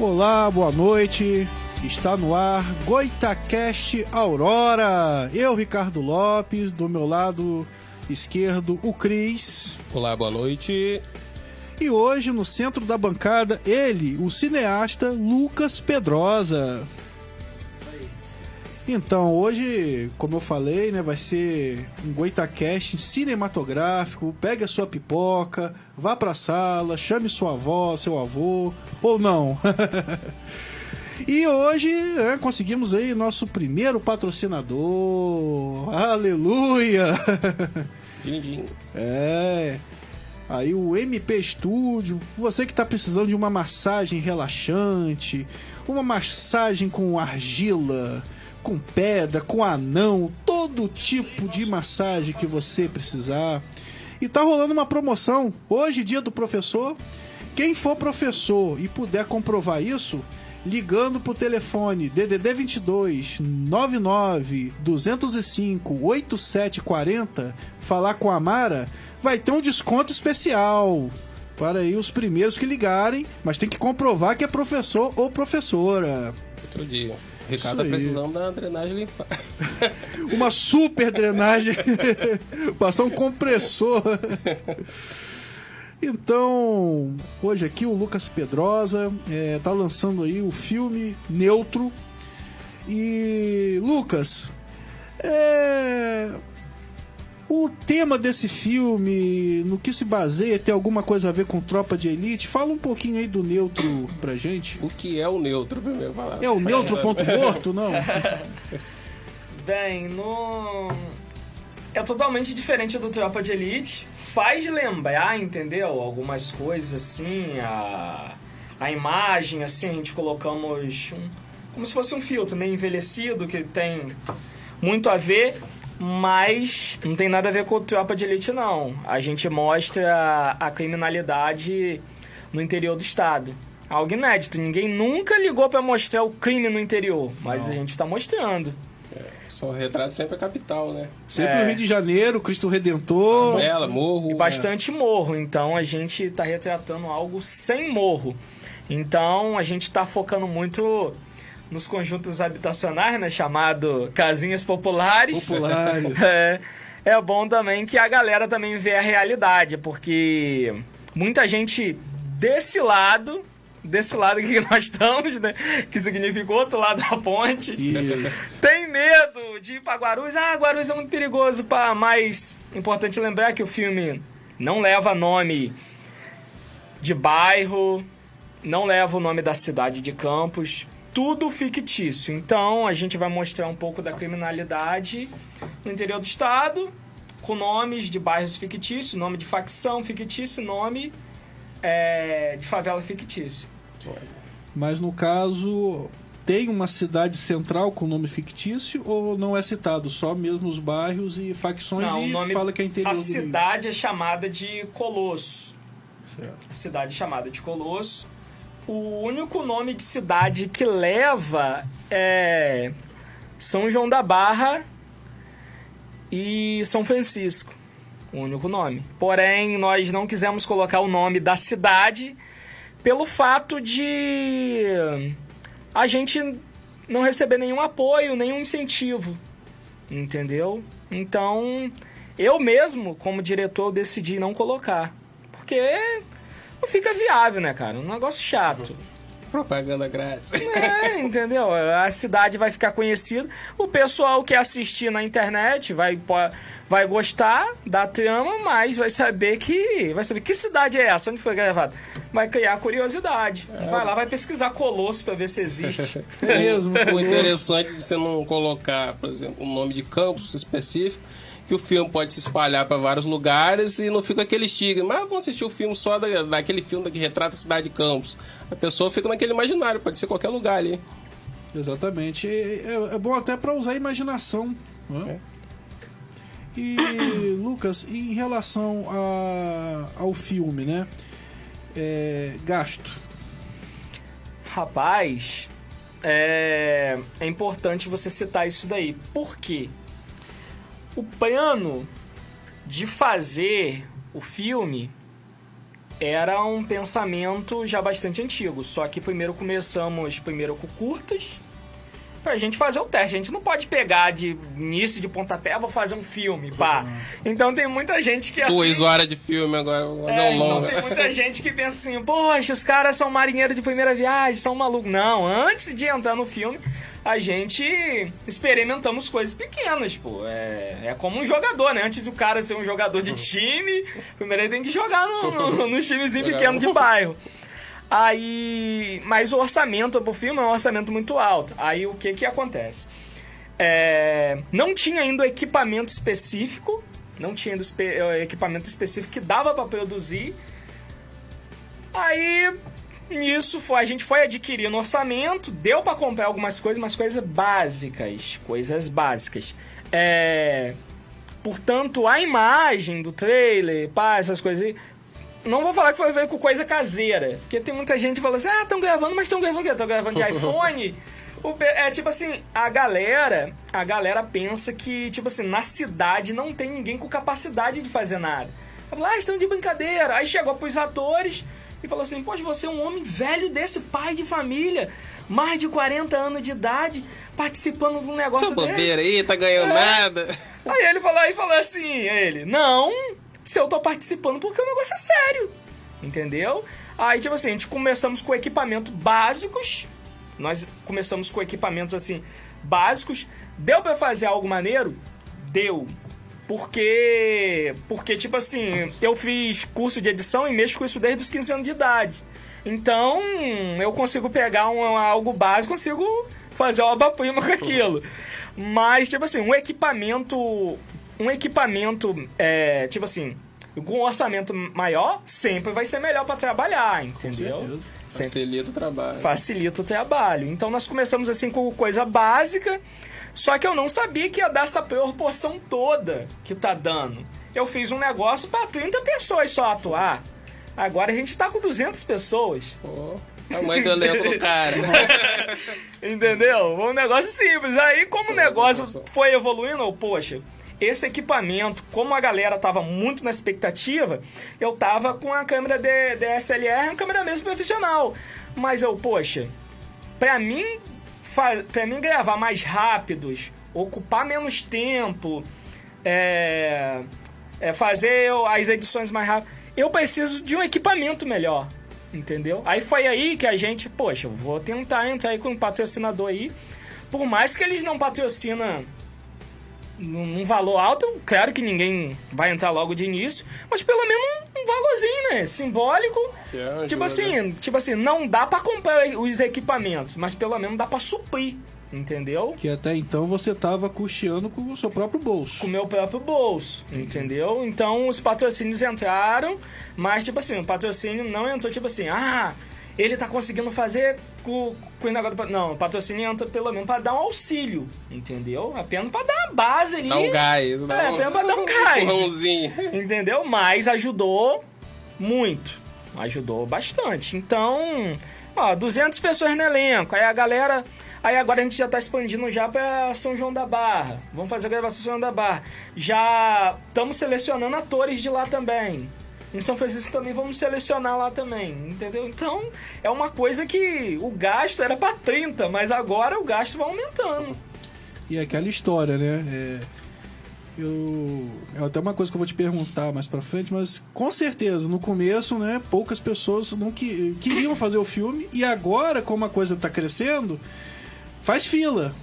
Olá, boa noite. Está no ar Goitacast Aurora. Eu, Ricardo Lopes, do meu lado esquerdo, o Cris. Olá, boa noite. E hoje, no centro da bancada, ele, o cineasta Lucas Pedrosa. Então, hoje, como eu falei, né, vai ser um Goitacast cinematográfico. Pegue a sua pipoca, vá pra sala, chame sua avó, seu avô, ou não. e hoje né, conseguimos aí nosso primeiro patrocinador. Aleluia! Din, din. É. Aí o MP Studio, você que está precisando de uma massagem relaxante, uma massagem com argila, com pedra, com anão, todo tipo de massagem que você precisar. E tá rolando uma promoção hoje, dia do professor. Quem for professor e puder comprovar isso, ligando pro telefone DDD 22 99 205 8740, falar com a Mara, vai ter um desconto especial para aí os primeiros que ligarem, mas tem que comprovar que é professor ou professora. Outro dia. O Ricardo tá precisando da drenagem linfática. Uma super drenagem, passar um compressor. Então, hoje aqui o Lucas Pedrosa é, tá lançando aí o filme Neutro. E Lucas, é, o tema desse filme, no que se baseia, tem alguma coisa a ver com Tropa de Elite? Fala um pouquinho aí do Neutro pra gente. O que é o neutro, primeiro falar. É o Neutro ponto morto, não? Bem, no. É totalmente diferente do Tropa de Elite. Faz lembrar, entendeu? Algumas coisas assim, a, a imagem, assim, a gente colocamos um- como se fosse um filtro meio envelhecido que tem muito a ver, mas não tem nada a ver com o Tropa de Elite, não. A gente mostra a criminalidade no interior do estado. Algo inédito, ninguém nunca ligou pra mostrar o crime no interior, mas a gente tá mostrando. Só retrato sempre a capital, né? Sempre É. no Rio de Janeiro, Cristo Redentor. Bela, morro. E bastante morro, então a gente tá retratando algo sem morro. Então a gente tá focando muito nos conjuntos habitacionais, né? Chamado casinhas populares. Populares. É, é bom também que a galera também vê a realidade, porque muita gente desse lado, desse lado que nós estamos, né? Que significa o outro lado da ponte. Tem medo de ir pra Guarulhos. Ah, Guarulhos é muito perigoso, pá. Mas importante lembrar que o filme não leva nome de bairro, não leva o nome da cidade de Campos. Tudo fictício. Então a gente vai mostrar um pouco da criminalidade no interior do estado, com nomes de bairros fictícios, nome de facção fictício, nome é, de favela fictício. Mas no caso, tem uma cidade central com nome fictício ou não é citado? Só mesmo os bairros e facções Não, e nome- fala que é interior A do Rio. cidade é chamada de Colosso. Certo. A cidade é chamada de Colosso. O único nome de cidade que leva é São João da Barra e São Francisco. O único nome. Porém, nós não quisemos colocar o nome da cidade pelo fato de a gente não receber nenhum apoio, nenhum incentivo. Entendeu? Então, eu mesmo, como diretor, decidi não colocar. Porque não fica viável, né, cara? Um negócio chato. Propaganda grátis. É, entendeu? A cidade vai ficar conhecida. O pessoal que assistir na internet vai, vai gostar da trama, mas vai saber que. Vai saber que cidade é essa, onde foi gravado. Vai criar curiosidade. Vai lá, vai pesquisar Colosso pra ver se existe. É mesmo. O interessante de você não colocar, por exemplo, um nome de campus específico, que o filme pode se espalhar para vários lugares e não fica aquele estigma. Mas vamos assistir o filme só da, daquele filme que retrata a cidade de Campos. A pessoa fica naquele imaginário, pode ser qualquer lugar ali. Exatamente. É, é bom até para usar a imaginação. né? E, Lucas, em relação a- ao filme, né? É, gasto. Rapaz, é, é importante você citar isso daí. Por quê? O plano de fazer o filme era um pensamento já bastante antigo. Só que primeiro começamos primeiro com curtas, pra gente fazer o teste. A gente não pode pegar de início de pontapé, ah, vou fazer um filme, pá. Então tem muita gente que assim, Duas horas de filme agora, vou é, um então longo. tem muita gente que pensa assim, poxa, os caras são marinheiros de primeira viagem, são malucos. Não, antes de entrar no filme, a gente experimentamos coisas pequenas, pô. É, é como um jogador, né? Antes do cara ser um jogador de time, primeiro ele tem que jogar no, no, nos timezinhos Jogar pequenos no- de bairro. Aí. Mas o orçamento pro filme é um orçamento muito alto. Aí o que que acontece? É, não tinha ainda equipamento específico, não tinha ainda eh, equipamento específico que dava pra produzir. Aí, nisso, foi, a gente foi adquirindo orçamento, deu pra comprar algumas coisas, mas coisas básicas, coisas básicas. É, portanto, a imagem do trailer, pá, essas coisas aí, não vou falar que foi feito com coisa caseira, porque tem muita gente que fala assim, ah, estão gravando, mas estão gravando o quê? Estão gravando de iPhone? O é tipo assim, a galera, a galera pensa que, tipo assim, na cidade não tem ninguém com capacidade de fazer nada. Fala, ah, estão de brincadeira. Aí chegou pros atores e falou assim, poxa, você é um homem velho desse, pai de família, mais de 40 anos de idade, participando de um negócio desse. bobeira aí, tá ganhando É. nada. Aí ele falou, aí falou assim, ele, não, se eu tô participando porque o negócio é sério, entendeu? Aí, tipo assim, a gente começamos com equipamentos básicos, nós começamos com equipamentos, assim, básicos, deu pra fazer algo maneiro? Deu. Porque, porque, tipo assim, eu fiz curso de edição e mexo com isso desde os 15 anos de idade. Então, eu consigo pegar um, algo básico, consigo fazer uma obra-prima com aquilo. Mas, tipo assim, um equipamento. Um equipamento, é, tipo assim, com um orçamento maior, sempre vai ser melhor pra trabalhar, entendeu? Facilita o trabalho. facilita o trabalho. Então nós começamos assim com coisa básica, só que eu não sabia que ia dar essa proporção toda que tá dando. Eu fiz um negócio pra 30 pessoas só atuar. Agora a gente tá com 200 pessoas. Pô, tamanho do elenco do cara. Entendeu? Um negócio simples. Aí, como o negócio foi evoluindo, eu, poxa, esse equipamento, como a galera tava muito na expectativa, eu tava com a câmera de, DSLR, uma câmera mesmo profissional. Mas eu, poxa, pra mim, pra mim gravar mais rápidos, ocupar menos tempo, é, é, fazer as edições mais rápidas, eu preciso de um equipamento melhor. Entendeu? Aí foi aí que a gente, poxa, vou tentar entrar aí com um patrocinador aí. Por mais que eles não patrocinam num valor alto, claro que ninguém vai entrar logo de início, mas pelo menos um, valorzinho, né? Simbólico. Ajuda. Tipo assim, tipo assim, não dá pra comprar os equipamentos, mas pelo menos dá pra suprir, entendeu? Que até então você tava custeando com o seu próprio bolso. com o meu próprio bolso, entendeu? Então os patrocínios entraram, mas tipo assim, o patrocínio não entrou tipo assim, ah, ele tá conseguindo fazer com, com o negócio Não, o patrocínio entra pelo menos pra dar um auxílio, entendeu? Apenas pra dar uma base ali. Dá um gás. Dá É, um, apenas pra dar um gás. empurrãozinho. Entendeu? Mas ajudou muito. Ajudou bastante. Então, ó, 200 pessoas no elenco. Aí a galera. Aí agora a gente já tá expandindo já pra São João da Barra. Vamos fazer a gravação São João da Barra. Já estamos selecionando atores de lá também. Em São Francisco também vamos selecionar lá também, entendeu? Então, é uma coisa que o gasto era pra 30, mas agora o gasto vai aumentando. E aquela história, né? É, eu. É até uma coisa que eu vou te perguntar mais pra frente, mas com certeza, no começo, né, poucas pessoas não que, queriam fazer o filme, e agora, como a coisa tá crescendo, faz fila.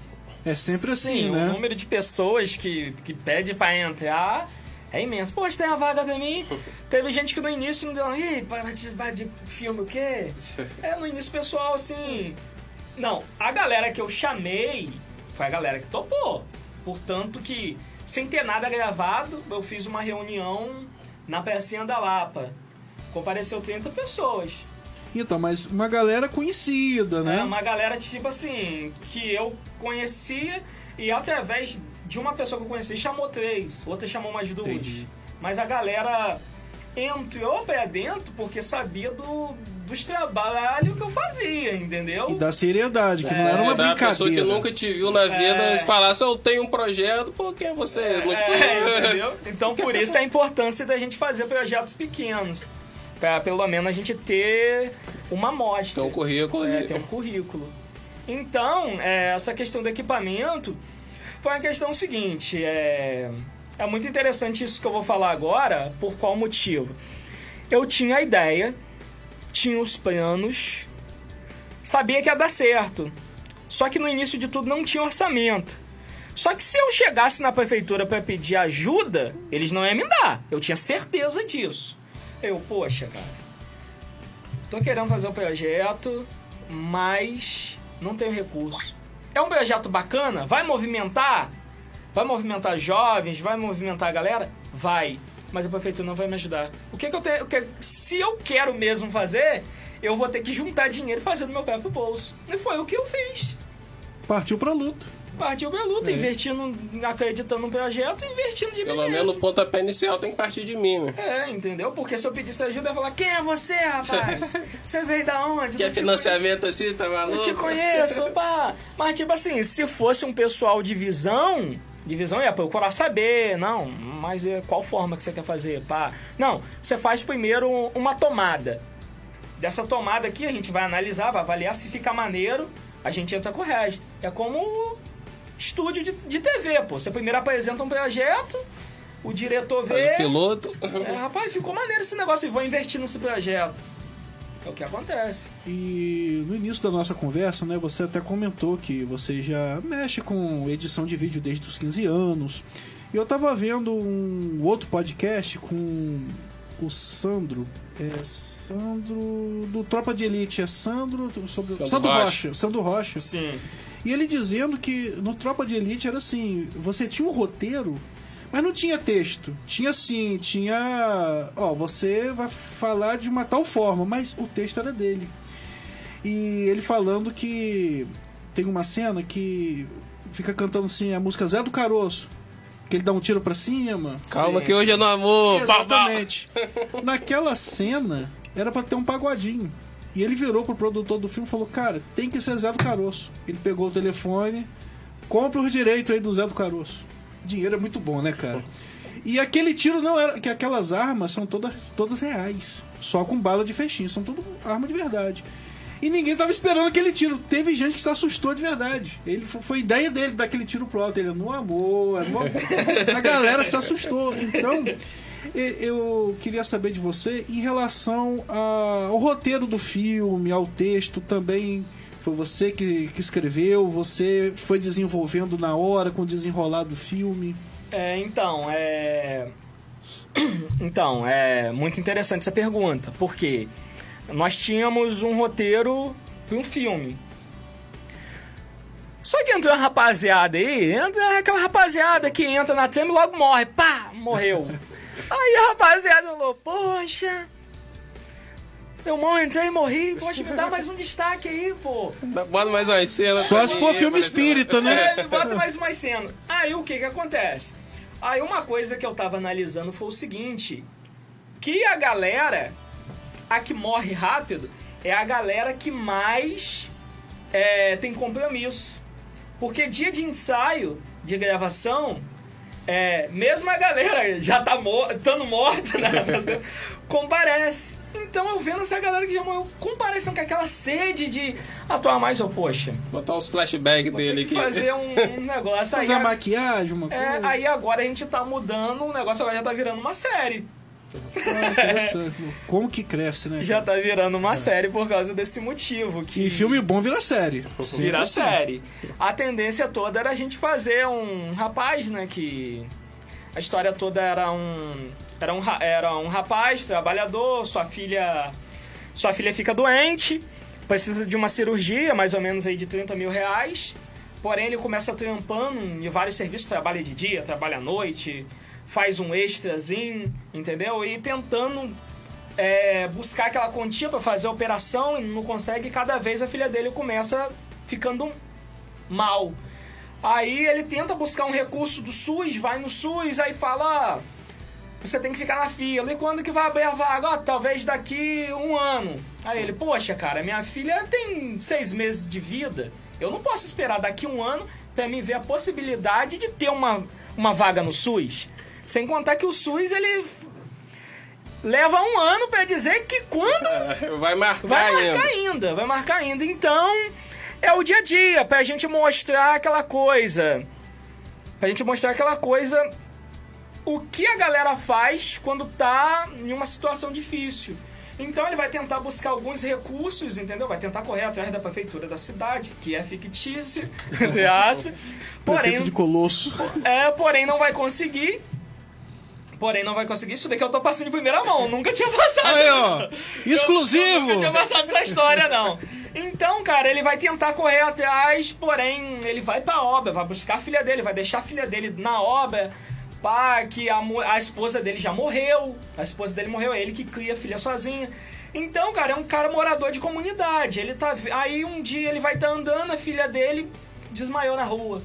É sempre assim, Sim, né? o número de pessoas que, que pede pra entrar é imenso. Poxa, tem uma vaga pra mim. Teve gente que no início não deu. Ih, vai participar de filme o quê? É, no início, pessoal, assim. Não, a galera que eu chamei foi a galera que topou. Portanto, que sem ter nada gravado, eu fiz uma reunião na Pracinha da Lapa. Compareceu 30 pessoas. Então, mas uma galera conhecida, né? É uma galera, tipo assim, que eu conhecia e através de uma pessoa que eu conheci chamou três, outra chamou mais duas. Entendi. Mas a galera entrou pra dentro porque sabia do, dos trabalhos que eu fazia, entendeu? E da seriedade, que não era uma É, da pessoa que brincadeira. nunca te viu na vida, É. se falasse, eu tenho um projeto, por que você não te É, entendeu? Então por isso a importância da gente fazer projetos pequenos. Pra pelo menos a gente ter uma amostra. Tem um currículo É, tem um currículo. Então, é, essa questão do equipamento foi uma questão seguinte. É, é muito interessante isso que eu vou falar agora. Por qual motivo? Eu tinha a ideia, tinha os planos, sabia que ia dar certo. Só que no início de tudo não tinha orçamento. Só que se eu chegasse na prefeitura para pedir ajuda, eles não iam me dar. Eu tinha certeza disso. Eu, poxa, cara, tô querendo fazer o projeto, mas não tenho recurso. É um projeto bacana? Vai movimentar? Vai movimentar jovens? Vai movimentar a galera? Vai. Mas a prefeitura não vai me ajudar. O que, que eu tenho. que- se eu quero mesmo fazer, eu vou ter que juntar dinheiro e fazer do meu próprio bolso. E foi o que eu fiz. Partiu pra luta. Partiu pra luta, É. investindo, acreditando no projeto e investindo de mim Pelo menos o pontapé inicial tem que partir de mim, né? É, entendeu? Porque se eu pedisse ajuda, eu ia falar: Quem é você, rapaz? Você veio da onde? Quer financiamento assim, tá Eu maluco? te conheço, pá. Mas, tipo assim, se fosse um pessoal de visão, de visão ia procurar saber, não, mas é, qual forma que você quer fazer, pá. Não, você faz primeiro uma tomada. Dessa tomada aqui, a gente vai analisar, vai avaliar se fica maneiro, a gente entra com o resto. É como estúdio de, de TV, pô. Você primeiro apresenta um projeto, o diretor Faz vê. o piloto. É, rapaz, ficou maneiro esse negócio e vou investir nesse projeto. É o que acontece. E no início da nossa conversa, né, você até comentou que você já mexe com edição de vídeo desde os 15 anos. E eu tava vendo um outro podcast com o Sandro. É Sandro. Do Tropa de Elite. É Sandro. Sobre, Sandro Sandro Rocha. Rocha. Sandro Rocha. Sim. E ele dizendo que no Tropa de Elite era assim: você tinha um roteiro, mas não tinha texto. Tinha assim, tinha. Ó, você vai falar de uma tal forma, mas o texto era dele. E ele falando que tem uma cena que fica cantando assim a música Zé do Caroço. Que ele dá um tiro pra cima. Calma Sim. que hoje é no amor. Exatamente. Naquela cena, era pra ter um pagodinho. E ele virou pro produtor do filme e falou: Cara, tem que ser Zé do Caroço. Ele pegou o telefone, compra os direitos aí do Zé do Caroço. Dinheiro é muito bom, né, cara? E aquele tiro não era. Que aquelas armas são todas, todas reais. Só com bala de fechinho. São tudo arma de verdade. E ninguém tava esperando aquele tiro. Teve gente que se assustou de verdade. Ele foi, ideia dele daquele tiro pro alto. Ele, no amor, é no amor. A galera se assustou. Então, eu queria saber de você em relação ao roteiro do filme, ao texto também. Foi você que, que escreveu? Você foi desenvolvendo na hora com o desenrolar do filme? É, então, é. Então, é muito interessante essa pergunta, porque nós tínhamos um roteiro para um filme. Só que entrou uma rapaziada aí, entra aquela rapaziada que entra na trama e logo morre. Pá! Morreu. Aí a rapaziada falou, poxa. Eu mal entrei e morri, poxa, me dá mais um destaque aí, pô. Bota mais uma cena. Só se for filme espírita, né? É, bota mais uma cena. Aí o que que acontece? Aí uma coisa que eu tava analisando foi o seguinte: que a galera, a que morre rápido, é a galera que mais é, tem compromisso. Porque dia de ensaio, de gravação, é, mesmo a galera já tá mor estando morta, né? comparece. Então eu vendo essa galera que já morreu comparecendo com aquela sede de atuar mais, eu, poxa, Botar uns flashbacks dele aqui. fazer um, um negócio aí. Fazer a maquiagem, uma coisa. É, aí agora a gente tá mudando, o negócio agora já tá virando uma série. Ah, interessante. Como que cresce, né? Já tá virando uma série por causa desse motivo. Que E filme bom vira série. Sempre vira série. A tendência toda era a gente fazer um rapaz, né, que... A história toda era um... Era um, ra- era um rapaz, trabalhador, sua filha... Sua filha fica doente, precisa de uma cirurgia, mais ou menos aí de 30 mil reais. Porém, ele começa trampando em vários serviços, trabalha de dia, trabalha à noite, faz um extrazinho, entendeu? E tentando é, buscar aquela quantia para fazer a operação e não consegue, cada vez a filha dele começa ficando mal. Aí ele tenta buscar um recurso do SUS, vai no SUS, aí fala: "Ah, você tem que ficar na fila. E quando que vai abrir a vaga? Ó, talvez daqui um ano. Aí ele, poxa, cara, minha filha tem seis meses de vida. Eu não posso esperar daqui um ano pra mim ver a possibilidade de ter uma, uma vaga no SUS. Sem contar que o SUS, ele leva um ano pra dizer que quando Vai marcar vai ainda. marcar ainda, vai marcar ainda. Então, é o dia a dia, pra gente mostrar aquela coisa. Pra gente mostrar aquela coisa. O que a galera faz quando tá em uma situação difícil. Então ele vai tentar buscar alguns recursos, entendeu? Vai tentar correr atrás da prefeitura da cidade, que é fictícia, entre aspas. Porém, Prefeito de Colosso. é, porém não vai conseguir. Porém não vai conseguir. Isso daqui eu tô passando de primeira mão. Nunca tinha passado. Aí, ó. Exclusivo. Eu nunca tinha passado essa história, não. Então, cara, ele vai tentar correr atrás, porém, ele vai pra obra, vai buscar a filha dele, vai deixar a filha dele na obra. Pá, que a, a esposa dele já morreu. A esposa dele morreu, é ele que cria a filha sozinha. Então, cara, é um cara morador de comunidade. Ele tá. Aí um dia ele vai estar andando, a filha dele desmaiou na rua.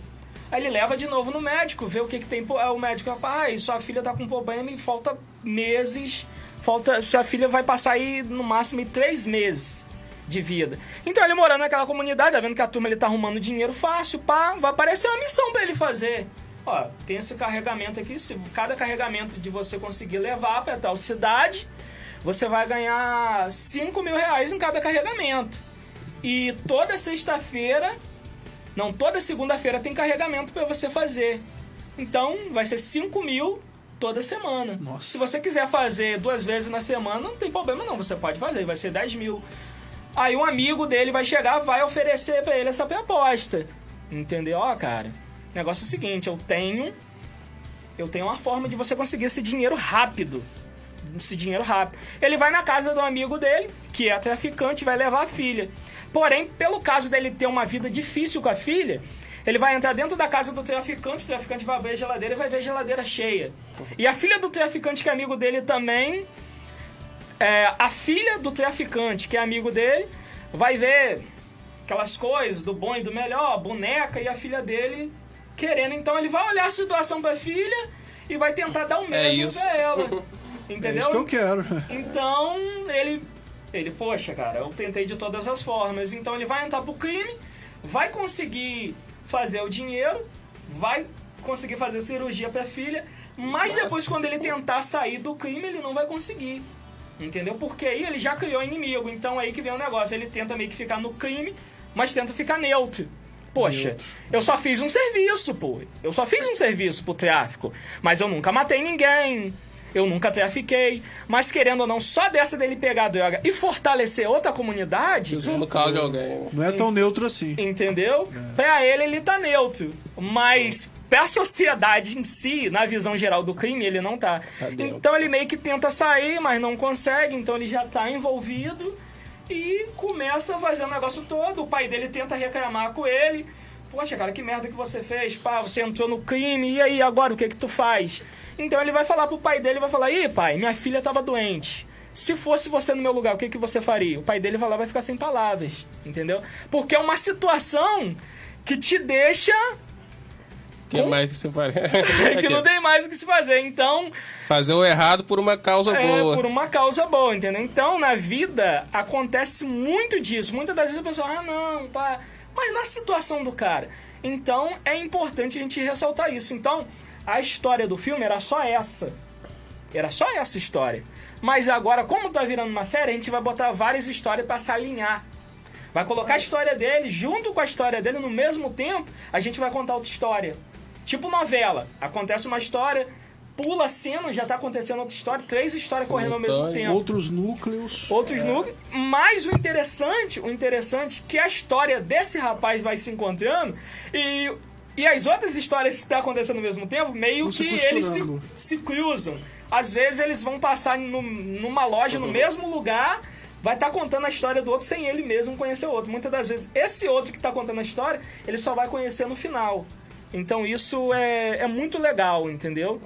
Aí ele leva de novo no médico, vê o que, que tem. O médico ah, sua filha tá com problema e falta meses. Falta. Sua filha vai passar aí no máximo três meses de vida. Então ele morando naquela comunidade, tá vendo que a turma ele tá arrumando dinheiro fácil, pá, vai aparecer uma missão pra ele fazer. Ó, tem esse carregamento aqui, se cada carregamento de você conseguir levar pra tal cidade, você vai ganhar 5 mil reais em cada carregamento. E toda sexta-feira, não, toda segunda-feira tem carregamento pra você fazer. Então vai ser 5 mil toda semana. Nossa. Se você quiser fazer duas vezes na semana, não tem problema não, você pode fazer, vai ser 10 mil. Aí um amigo dele vai chegar, vai oferecer pra ele essa proposta. Entendeu? Ó, cara, o negócio é o seguinte, eu tenho eu tenho uma forma de você conseguir esse dinheiro rápido. Esse dinheiro rápido. Ele vai na casa do amigo dele, que é traficante, vai levar a filha. Porém, pelo caso dele ter uma vida difícil com a filha, ele vai entrar dentro da casa do traficante, o traficante vai abrir a geladeira e vai ver a geladeira cheia. E a filha do traficante, que é amigo dele também, é, a filha do traficante, que é amigo dele, vai ver aquelas coisas do bom e do melhor, a boneca e a filha dele querendo. Então ele vai olhar a situação pra filha e vai tentar dar o mesmo isso. pra ela. É Entendeu? isso que eu quero. Então, ele. Ele, poxa, cara, eu tentei de todas as formas. Então ele vai entrar pro crime, vai conseguir fazer o dinheiro, vai conseguir fazer cirurgia pra filha, mas depois, quando ele tentar sair do crime, ele não vai conseguir. Entendeu? Porque aí ele já criou inimigo. Então aí que vem o negócio. Ele tenta meio que ficar no crime, mas tenta ficar neutro. Poxa, Neutro. eu só fiz um serviço, pô. Eu só fiz um serviço pro tráfico. Mas eu nunca matei ninguém. Eu nunca trafiquei. Mas querendo ou não, só dessa dele pegar a droga e fortalecer outra comunidade, Usando o carro de alguém. Não é tão neutro assim. entendeu? Pra ele, ele tá neutro. Mas pra sociedade em si, na visão geral do crime, ele não tá. Tá então ele meio que tenta sair, mas não consegue. Então ele já tá envolvido e começa a fazer o negócio todo. O pai dele tenta reclamar com ele. Poxa, cara, que merda que você fez? Pá, você entrou no crime, e aí agora o que que tu faz? Então ele vai falar pro pai dele, vai falar, ih pai, minha filha tava doente. Se fosse você no meu lugar, o que, que você faria? O pai dele vai lá vai ficar sem palavras, entendeu? Porque é uma situação que te deixa que mais que você faria? que não tem mais o que se fazer. Então, Fazer o errado por uma causa é boa. por uma causa boa, entendeu? Então, na vida, acontece muito disso. Muitas das vezes a pessoa, ah, não, tá. Mas na situação do cara. Então, é importante a gente ressaltar isso. Então, a história do filme era só essa. Era só essa história. Mas agora, como tá virando uma série, a gente vai botar várias histórias pra se alinhar. Vai colocar a história dele junto com a história dele no mesmo tempo, a gente vai contar outra história. Tipo novela. Acontece uma história, pula a cena, já tá acontecendo outra história, três histórias correndo ao mesmo tempo. Outros núcleos. Outros núcleos. Mas o interessante, o interessante é que a história desse rapaz vai se encontrando e, e as outras histórias que estão acontecendo ao mesmo tempo, meio se que eles se, se cruzam. Às vezes eles vão passar no- numa loja no mesmo lugar, vai estar contando a história do outro sem ele mesmo conhecer o outro. Muitas das vezes esse outro que está contando a história, ele só vai conhecer no final. Então isso é, é muito legal, entendeu?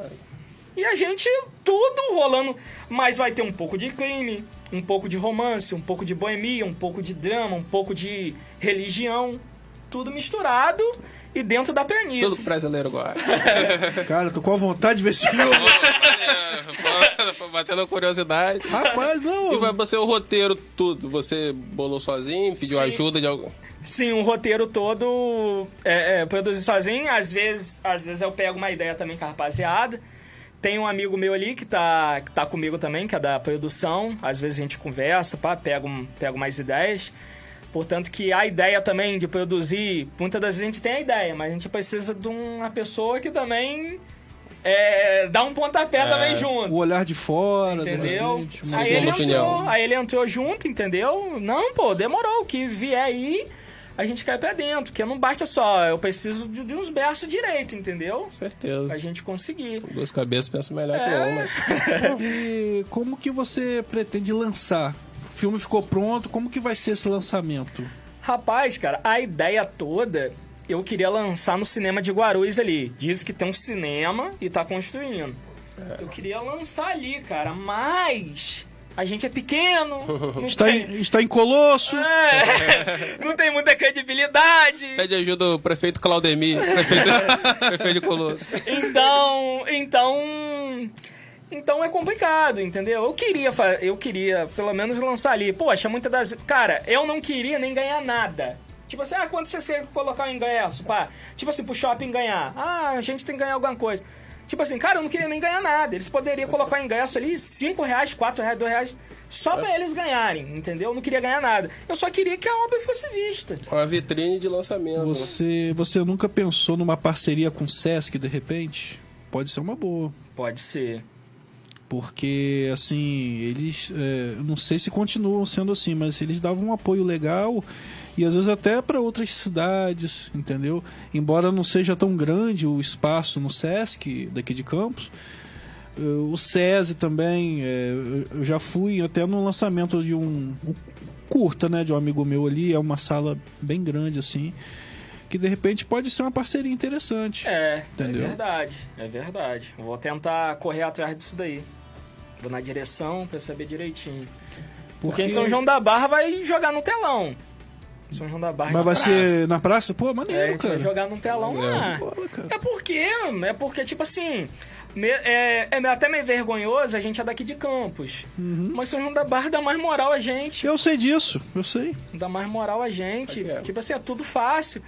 E a gente, tudo rolando, mas vai ter um pouco de crime, um pouco de romance, um pouco de boemia, um pouco de drama, um pouco de religião, tudo misturado e dentro da pernice. brasileiro agora. Cara, tô com a vontade de ver esse filme. Batendo curiosidade. Rapaz, E não. vai ser o roteiro tudo. Você bolou sozinho, pediu Sim. ajuda de algum. Sim, o roteiro todo é, é, produzir sozinho, às vezes, às vezes eu pego uma ideia também com a rapaziada. tem um amigo meu ali que tá, que tá comigo também, que é da produção. Às vezes a gente conversa, pá, pega, um, pega mais ideias. Portanto, que a ideia também de produzir, muitas das vezes a gente tem a ideia, mas a gente precisa de uma pessoa que também é, dá um pontapé É. também O junto. olhar de fora, Entendeu? de repente, Aí ele, entrou, aí ele entrou junto, entendeu? Não, pô, demorou. O que vier aí, a gente cai pra dentro. Porque não basta só, eu preciso de, de uns berços direito, entendeu? Com certeza. Pra gente conseguir. Duas cabeças pensam melhor que É. uma. E como que você pretende lançar? O filme ficou pronto, como que vai ser esse lançamento? Rapaz, cara, a ideia toda eu queria lançar no cinema de Guarulhos ali. Diz que tem um cinema e tá construindo. Eu queria lançar ali, cara, mas a gente é pequeno. Está tem, em, está em Colosso? É, não tem muita credibilidade. Pede ajuda o prefeito Claudemir, prefeito, prefeito de Colosso. Então, então, então é complicado, entendeu? Eu queria, eu queria pelo menos lançar ali. Poxa, muitas das, cara, eu não queria nem ganhar nada. Tipo assim, ah, quanto você quer colocar o ingresso, pá? Tipo assim, pro shopping ganhar. Ah, a gente tem que ganhar alguma coisa. Tipo assim, cara, eu não queria nem ganhar nada. Eles poderiam colocar o ingresso ali, 5 reais, 4 reais, 2 reais, só pra eles ganharem, entendeu? Eu não queria ganhar nada. Eu só queria que a obra fosse vista. Uma vitrine de lançamento. Você, você nunca pensou numa parceria com o Sesc, de repente? Pode ser uma boa. Pode ser. Porque, assim, eles. é, não sei se continuam sendo assim, mas eles davam um apoio legal e às vezes até para outras cidades, entendeu? Embora não seja tão grande o espaço no Sesc daqui de Campos. eh, O SESI também, eu- eu já fui até no lançamento de um, um curta, né, de um amigo meu ali, é uma sala bem grande assim, que de repente pode ser uma parceria interessante. É, Entendeu? é verdade, é verdade. Eu Vou tentar correr atrás disso daí. Vou na direção pra saber direitinho. Porque em São João da Barra vai jogar no telão. São João da Barra Mas na vai praça. ser na praça? Pô, É, a maneiro, gente vai cara. jogar no telão lá. Bola, cara. É porque, é porque, tipo assim, me- é, é até meio vergonhoso, a gente é daqui de Campos. Uhum. Mas São João da Barra dá mais moral a gente. Eu sei disso, eu sei. Dá mais moral a gente. É. Tipo assim, é tudo fácil.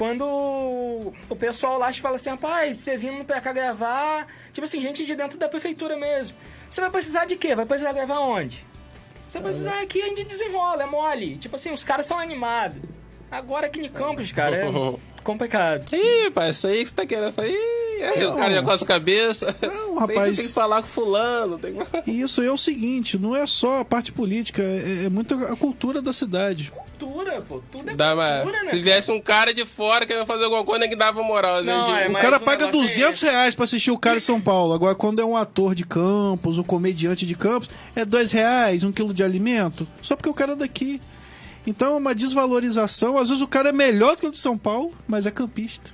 Quando o pessoal lá te fala assim, rapaz, você vindo pra cá gravar. Tipo assim, gente de dentro da prefeitura mesmo. Você vai precisar de quê? Vai precisar gravar onde? Você vai precisar aqui, a gente desenrola, é mole. Tipo assim, os caras são animados. Agora aqui em Campos, cara, é complicado. Ih, pai, isso aí que você tá querendo. Aí o cara já coça a cabeça. Não, rapaz. Tem que falar com fulano. Tem. E isso é o seguinte, não é só a parte política, é, é muito a cultura da cidade. Cultura, pô. Tudo é Dá, mas, cultura, né? se viesse um cara de fora querendo fazer alguma coisa, que dava moral. né? Não, é, O cara o paga negócio é 200 reais pra assistir o cara em São Paulo. Agora, quando é um ator de Campos, um comediante de Campos, é dois reais, um quilo de alimento, só porque o cara é daqui. Então é uma desvalorização. Às vezes o cara é melhor do que o de São Paulo, mas é campista.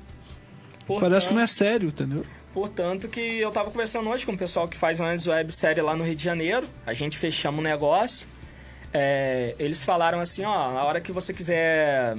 Portanto- Parece que não é sério, entendeu? Portanto, que eu tava conversando hoje com o pessoal que faz uma websérie lá no Rio de Janeiro. A gente fechamos um negócio. É, eles falaram assim, ó, a hora que você quiser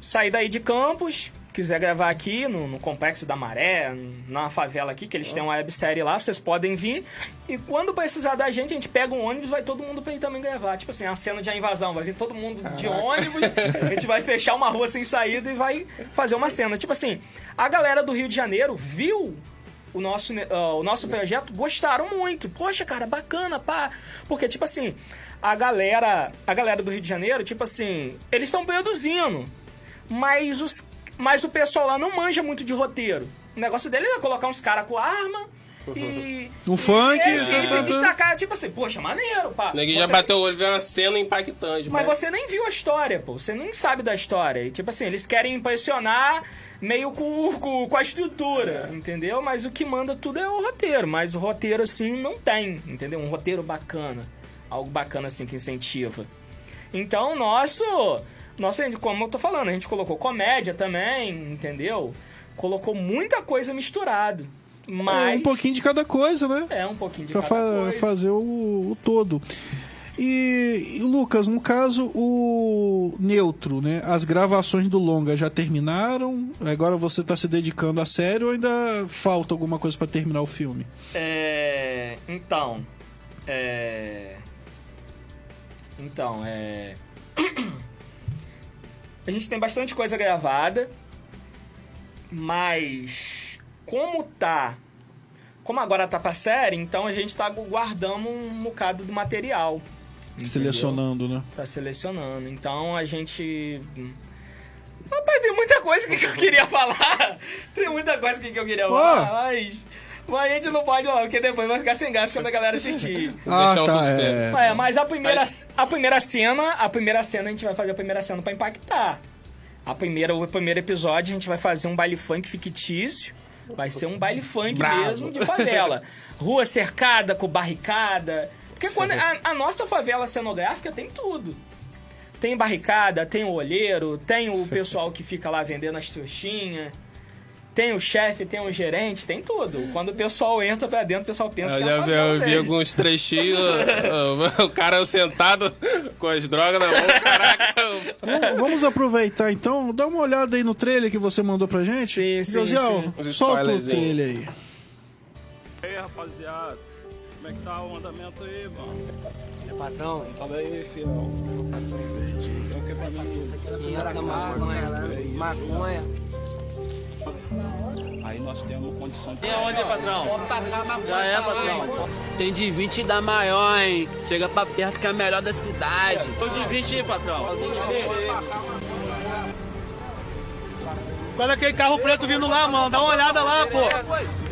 sair daí de Campos, quiser gravar aqui no, no Complexo da Maré, na favela aqui, que eles têm uma websérie lá, vocês podem vir. E quando precisar da gente, a gente pega um ônibus, vai todo mundo pra ir também gravar. Tipo assim, a cena de a invasão, vai vir todo mundo de ônibus, a gente vai fechar uma rua sem saída e vai fazer uma cena. Tipo assim, a galera do Rio de Janeiro viu o nosso, ah, o nosso projeto, gostaram muito. Poxa, cara, bacana, pá. Porque, tipo assim, a galera, a galera do Rio de Janeiro, tipo assim, eles estão produzindo, mas, os, mas o pessoal lá não manja muito de roteiro. O negócio deles é colocar uns caras com arma e. Um e- funk, É, tá, se destacar, tipo assim, poxa, maneiro, pá. Ninguém já bateu o olho e vê uma cena impactante. mas você nem viu a história, pô. Você nem sabe da história. E, tipo assim, eles querem impressionar meio com, com, com a estrutura, entendeu? Mas o que manda tudo é o roteiro. Mas o roteiro, assim, não tem, entendeu? Um roteiro bacana. Algo bacana, assim, que incentiva. Então, nosso... Nossa, como eu tô falando, a gente colocou comédia também, entendeu? Colocou muita coisa misturado. Mas... É um pouquinho de cada coisa, né? É, um pouquinho de Pra cada fa- coisa. fazer o, o todo. E, e, Lucas, no caso, o Neutro, né? As gravações do longa já terminaram? Agora você tá se dedicando a sério ou ainda falta alguma coisa pra terminar o filme? É. Então. É. Então, é. A gente tem bastante coisa gravada, mas como tá como agora tá pra série, então a gente tá guardando um bocado do material. Entendeu? Selecionando, né? Tá selecionando. Então a gente. Rapaz, tem muita coisa que eu queria falar. Tem muita coisa que eu queria falar, mas. Mas a gente não pode falar, porque depois vai ficar sem graça quando a galera assistir. Ah, deixar tá. É. É, mas a primeira, a primeira cena, a primeira cena, a gente vai fazer a primeira cena pra impactar. A primeira, o primeiro episódio a gente vai fazer um baile funk fictício. Vai ser um baile funk Bravo. mesmo de favela. Rua cercada, com barricada. Porque quando a, a nossa favela cenográfica tem tudo. Tem barricada, tem o olheiro, tem o pessoal que fica lá vendendo as trouxinhas. Tem o chefe, tem o gerente, tem tudo. Quando o pessoal entra pra dentro, o pessoal pensa Eu que é já a vi, eu vi alguns trechinhos, o cara sentado com as drogas na mão, caraca. Vamos, aproveitar então, dá uma olhada aí no trailer que você mandou pra gente. Sim, sim, Josiel, sim. Solta o trailer aí. E aí, rapaziada, é que tá o andamento aí, mano? É patrão, Fala aí, fiel. Então, o que pra mim? entra maconha, maconha. Aí nós temos condição de... E onde, patrão? Já é, patrão. Tem de 20 da maior, hein? Chega pra perto que é a melhor da cidade. Tô de 20 aí, patrão. Olha aquele carro preto vindo lá, mano. Dá uma olhada lá, pô.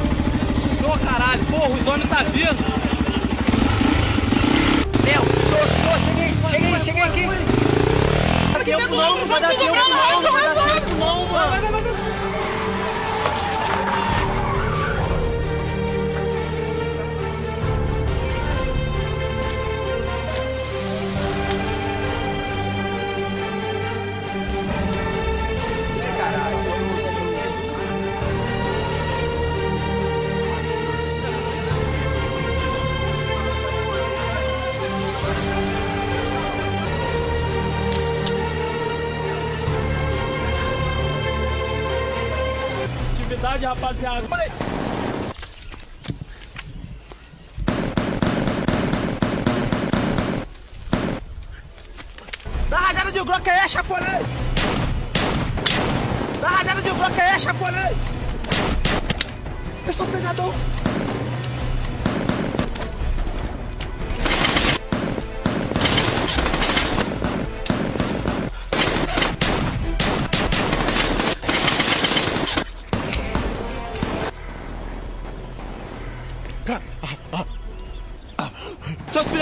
Ô, caralho, porra, os homens tá vindo. Meu, sujou, sujou, cheguei, cheguei, cheguei aqui. Tempo não, não vai dar tempo não, não vai dar tempo não, mano. Rapaziada. Dá rajada de Glock aí, chaponei! Dá rajada de Glock aí, chaponei! Eu estou pesadão!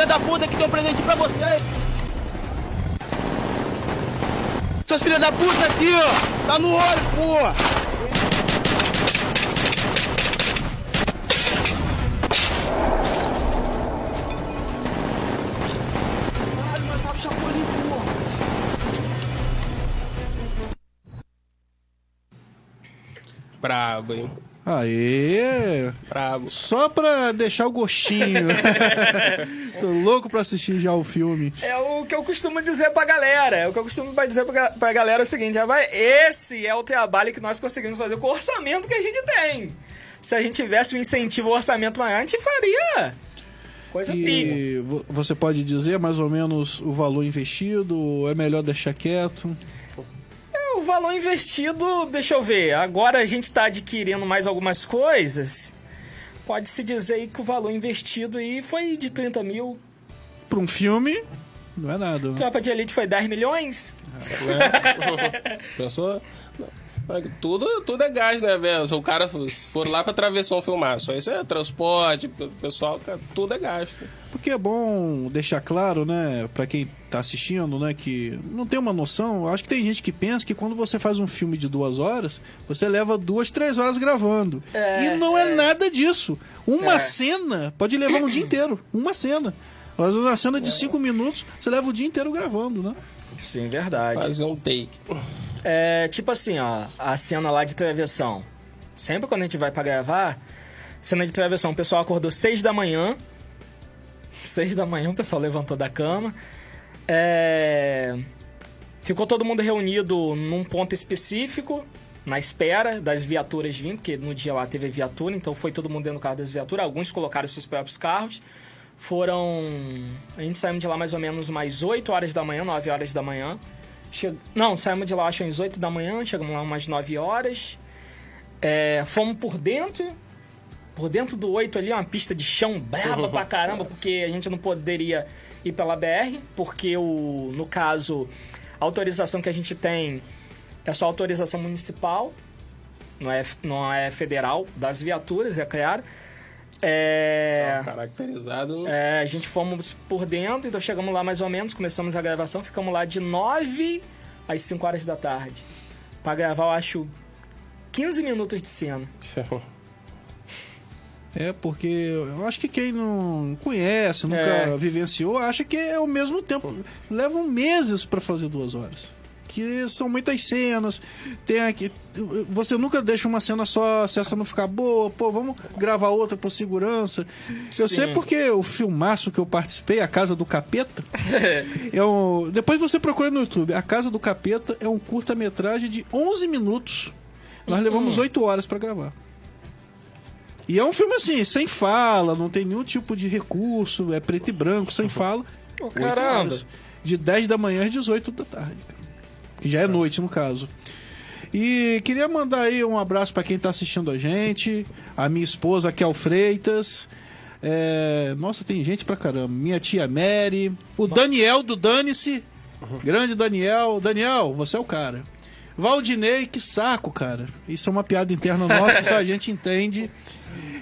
Da puta que tem um presente pra você! Seus filhos da puta aqui, ó! Tá no olho, porra! Brabo, hein? Aê! Brabo. Só pra deixar o gostinho. Tô louco pra assistir já o filme. É o que eu costumo dizer pra galera. É o que eu costumo dizer pra, pra galera é o seguinte, esse é o trabalho que nós conseguimos fazer com o orçamento que a gente tem. Se a gente tivesse um incentivo, um orçamento maior, a gente faria. Coisa. E vo- você pode dizer mais ou menos o valor investido? Ou é melhor deixar quieto? É, O valor investido, deixa eu ver. Agora a gente tá adquirindo mais algumas coisas. Pode-se dizer aí que o valor investido aí foi de 30 mil. Pra um filme, não é nada. Né? Tropa de Elite foi 10 milhões. Né? Pensou? Tudo, tudo é gás, né, velho? Se o cara for lá pra travessão filmar, só isso é transporte, pessoal, tudo é gasto. Porque é bom deixar claro, né, pra quem tá assistindo, né, que não tem uma noção. Eu acho que tem gente que pensa que quando você faz um filme de duas horas, você leva duas, três horas gravando. É, e não é, nada disso. Uma É. cena pode levar um dia inteiro. Uma cena. Vezes uma cena de 5 minutos, você leva o dia inteiro gravando, né? Sim, verdade. Fazer um take. É, tipo assim, ó, a cena lá de travessão. Sempre quando a gente vai pra gravar, cena de travessão, o pessoal acordou seis da manhã. Seis da manhã, o pessoal levantou da cama. É, ficou todo mundo reunido num ponto específico, na espera das viaturas vindo, porque no dia lá teve viatura, então foi todo mundo dentro do carro das viaturas. Alguns colocaram seus próprios carros. Foram. A gente saímos de lá mais ou menos umas 8 horas da manhã, 9 horas da manhã. Che... Não, saímos de lá acho às 8 da manhã, chegamos lá umas 9 horas. É, fomos por dentro. Por dentro do 8 ali, uma pista de chão braba pra caramba, porque a gente não poderia ir pela BR, porque o, no caso, a autorização que a gente tem é só autorização municipal, não é, não é federal, das viaturas, é claro. É, Caracterizado. é, a gente fomos por dentro, então chegamos lá mais ou menos, começamos a gravação, ficamos lá de 9 às 5 horas da tarde. Pra gravar, eu acho, 15 minutos de cena. É, porque eu acho que quem não conhece, nunca É. vivenciou, acha que é o mesmo tempo. Levam meses pra fazer duas horas. Que são muitas cenas. Tem aqui. Você nunca deixa uma cena só se essa não ficar boa. Pô, vamos gravar outra por segurança. Eu Sim. sei porque o filmaço que eu participei, A Casa do Capeta, é um. Depois você procura no YouTube. A Casa do Capeta é um curta-metragem de 11 minutos. Nós levamos 8 horas pra gravar. E é um filme assim, sem fala, não tem nenhum tipo de recurso, é preto e branco, sem fala. Ô, Oito caramba! horas. De 10 da manhã às 18 da tarde. cara. Que já é noite, no caso. E queria mandar aí um abraço pra quem tá assistindo a gente. A minha esposa, Kel Freitas. É, Nossa, tem gente pra caramba. Minha tia Mary. O Daniel do Dane-se. Grande Daniel. Daniel, você é o cara. Valdinei, que saco, cara. Isso é uma piada interna nossa que só a gente entende.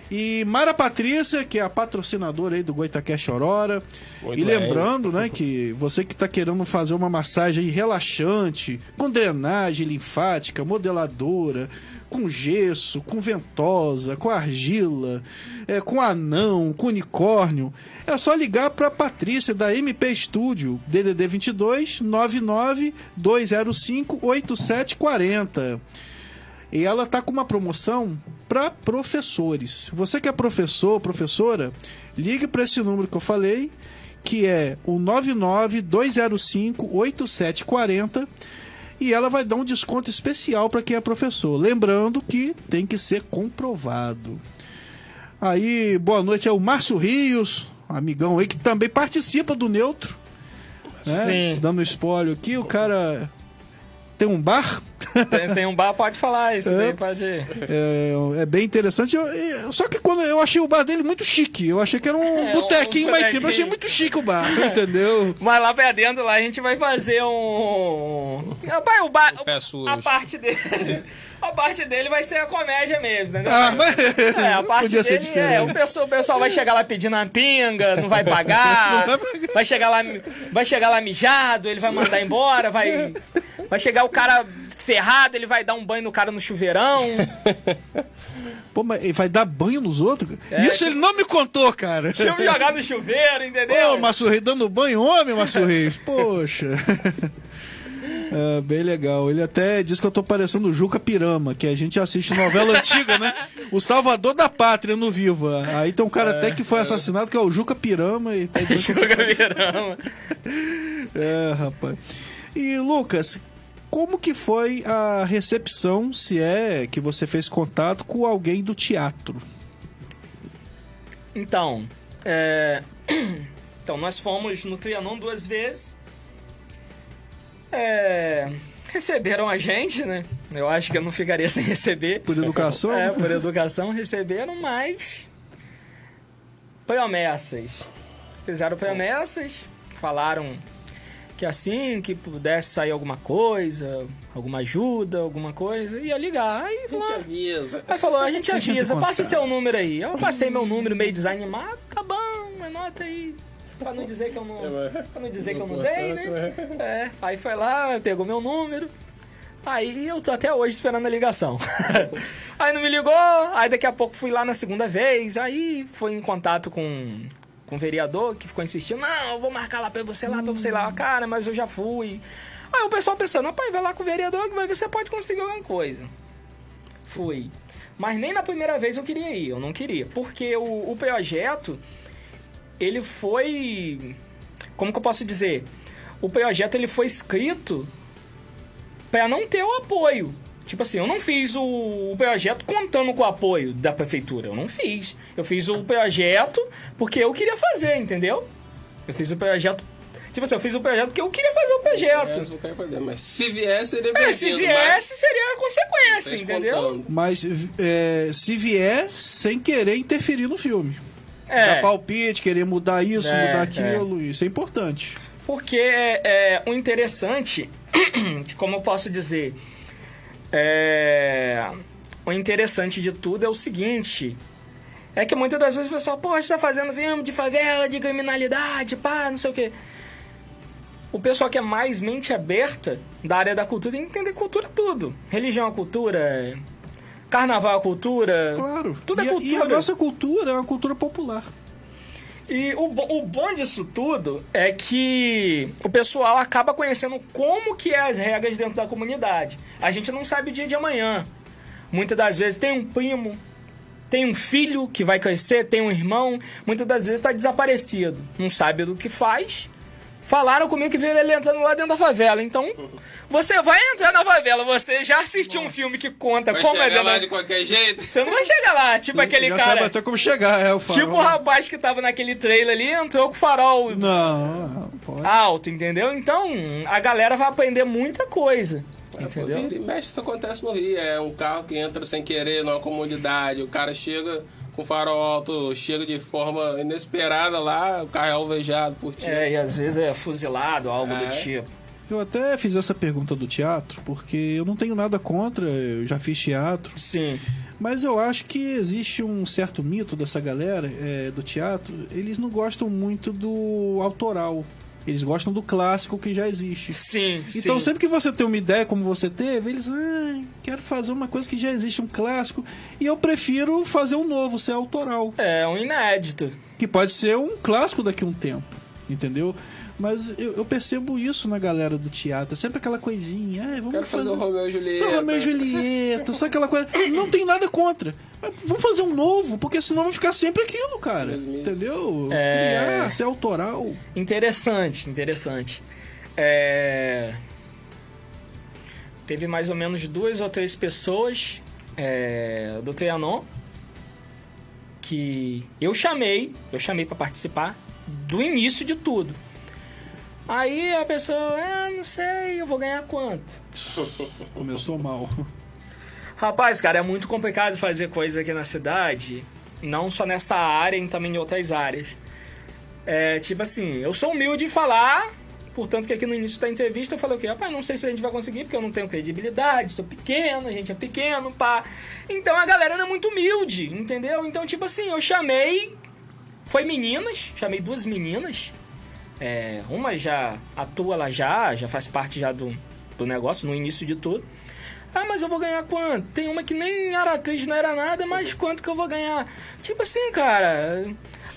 E Mara Patrícia, que é a patrocinadora aí do Goitacast Aurora. Muito e bem. lembrando, né, que você que tá querendo fazer uma massagem relaxante, com drenagem linfática, modeladora, com gesso, com ventosa, com argila, é, com anão, com unicórnio, é só ligar para Patrícia da MP Studio, DDD 22 99 205 8740. E ela tá com uma promoção para professores. Você que é professor, professora, ligue para esse número que eu falei, que é o 992058740 e ela vai dar um desconto especial para quem é professor. Lembrando que tem que ser comprovado. Aí, boa noite ao Márcio Rios, amigão aí que também participa do Neutro. Né? Dando spoiler aqui, o cara tem um bar. Tem, tem um bar, pode falar isso, É. daí pode. É, é bem interessante. Eu- eu- só que quando eu achei o bar dele muito chique. Eu achei que era um É, um botequinho mais simples. Eu achei muito chique o bar, entendeu? Mas lá pra dentro, lá a gente vai fazer um. Rapaz, o bar. sujo. A parte dele. A parte dele vai ser a comédia mesmo, entendeu? Ah, mas... É, a parte Podia ser dele é, o pessoal, o pessoal vai chegar lá pedindo uma pinga, não vai pagar, Não vai pagar. vai chegar lá, vai chegar lá mijado, ele vai mandar embora, vai, vai chegar o cara ferrado, ele vai dar um banho no cara no chuveirão. Pô, mas ele vai dar banho nos outros? É, Isso ele não me contou, cara. Deixa eu me jogar no chuveiro, entendeu? Ô, Reis dando banho, homem, Reis. Poxa. É, bem legal. Ele até diz que eu tô parecendo o Juca Pirama, que a gente assiste novela antiga, né? O Salvador da Pátria no Viva. Aí tem um cara até que foi assassinado, que é o Juca Pirama. E tá tô Chuveirão. É, rapaz. E Lucas, como que foi a recepção, se é que você fez contato com alguém do teatro? Então, é... então, nós fomos no Trianon duas vezes. É... Receberam a gente, né? Eu acho que eu não ficaria sem receber. Por educação? É, por educação receberam, mas. Promessas. Fizeram promessas, falaram que assim, que pudesse sair alguma coisa, alguma ajuda, alguma coisa, ia ligar. Aí falou, avisa. Aí falou, a gente avisa, passa seu número aí. Eu passei meu número meio desanimado, tá bom, anota aí. Pra não dizer que eu não. Pra não dizer que eu não dei, né? É. Aí foi lá, pegou meu número. Aí eu tô até hoje esperando a ligação. aí não me ligou, aí daqui a pouco fui lá na segunda vez, aí foi em contato com com o vereador que ficou insistindo, não, eu vou marcar lá pra você lá, pra você lá. Cara, mas eu já fui. Aí o pessoal pensando, rapaz, vai lá com o vereador que vai ver se você pode conseguir alguma coisa. Fui. Mas nem na primeira vez eu queria ir, eu não queria. Porque o, o projeto, ele foi... Como que eu posso dizer? O projeto, ele foi escrito para não ter o apoio. Tipo assim, eu não fiz o, o projeto contando com o apoio da prefeitura. Eu não fiz. Eu fiz o projeto porque eu queria fazer, entendeu? Eu fiz o projeto. Tipo assim, eu fiz o projeto porque eu queria fazer o projeto. Viesse, não quero poder, mas se viesse, seria É, se viesse, seria a consequência, tá entendeu? Mas é, se vier sem querer interferir no filme. É. Dar palpite, querer mudar isso, É, mudar aquilo, isso é importante. Porque é, é, o interessante, como eu posso dizer, é, o interessante de tudo é o seguinte, é que muitas das vezes o pessoal, pô, você tá fazendo filme de favela, de criminalidade, pá, não sei o quê. O pessoal que é mais mente aberta da área da cultura tem que entender cultura tudo. Religião é cultura, carnaval é cultura, Claro. tudo é e, a- cultura. e a nossa cultura é uma cultura popular. E o, o bom disso tudo é que o pessoal acaba conhecendo como que é as regras dentro da comunidade. A gente não sabe o dia de amanhã. Muitas das vezes tem um primo, tem um filho que vai crescer, tem um irmão, muitas das vezes está desaparecido. Não sabe do que faz. Falaram comigo que viram ele entrando lá dentro da favela. Então, você vai entrar na favela, você já assistiu um filme que conta Vai como é dentro lá de qualquer jeito. Você não vai chegar lá, tipo aquele Já cara... sabe até como chegar, é o farol. Tipo o rapaz que tava naquele trailer ali, entrou com o farol Não, não, pode. alto, entendeu? Então, a galera vai aprender muita coisa. É, pô, Entendeu? vira e mexe, isso acontece no Rio. É um carro que entra sem querer numa comunidade, o cara chega com farol alto, chega de forma inesperada lá, o carro é alvejado por ti. É, e às vezes é fuzilado, algo É. do tipo. Eu até fiz essa pergunta do teatro, porque eu não tenho nada contra, eu já fiz teatro. Sim. Mas eu acho que existe um certo mito dessa galera é, do teatro. Eles não gostam muito do autoral. Eles gostam do clássico que já existe. Sim, Então, sim. sempre que você tem uma ideia como você teve, eles, ah, quero fazer uma coisa que já existe, um clássico. E eu prefiro fazer um novo, ser autoral. É um inédito. Que pode ser um clássico daqui a um tempo, entendeu? Mas eu, eu percebo isso na galera do teatro. É sempre aquela coisinha, ah, vamos Quero fazer o Romeu e Julieta. só Romeu e Julieta, só aquela coisa. Não tem nada contra. Mas vamos fazer um novo, porque senão vai ficar sempre aquilo, cara. Entendeu? É. Criar, ser autoral. Interessante, interessante. É... Teve mais ou menos duas ou três pessoas é, do Trianon que eu chamei, eu chamei para participar do início de tudo. Aí a pessoa, ah, não sei, eu vou ganhar quanto? Começou mal. Rapaz, cara, é muito complicado fazer coisa aqui na cidade, não só nessa área, e também em outras áreas. É, tipo assim, eu sou humilde em falar, portanto que aqui no início da entrevista eu falei o quê? Rapaz, não sei se a gente vai conseguir, porque eu não tenho credibilidade, sou pequeno, a gente é pequeno, pá. Então a galera não é muito humilde, entendeu? Então, tipo assim, eu chamei, foi meninas, chamei duas meninas, é, uma já atua lá já, já faz parte já do, do negócio, no início de tudo. Ah, mas eu vou ganhar quanto? Tem uma que nem era atriz, não era nada, mas quanto que eu vou ganhar? Tipo assim, cara,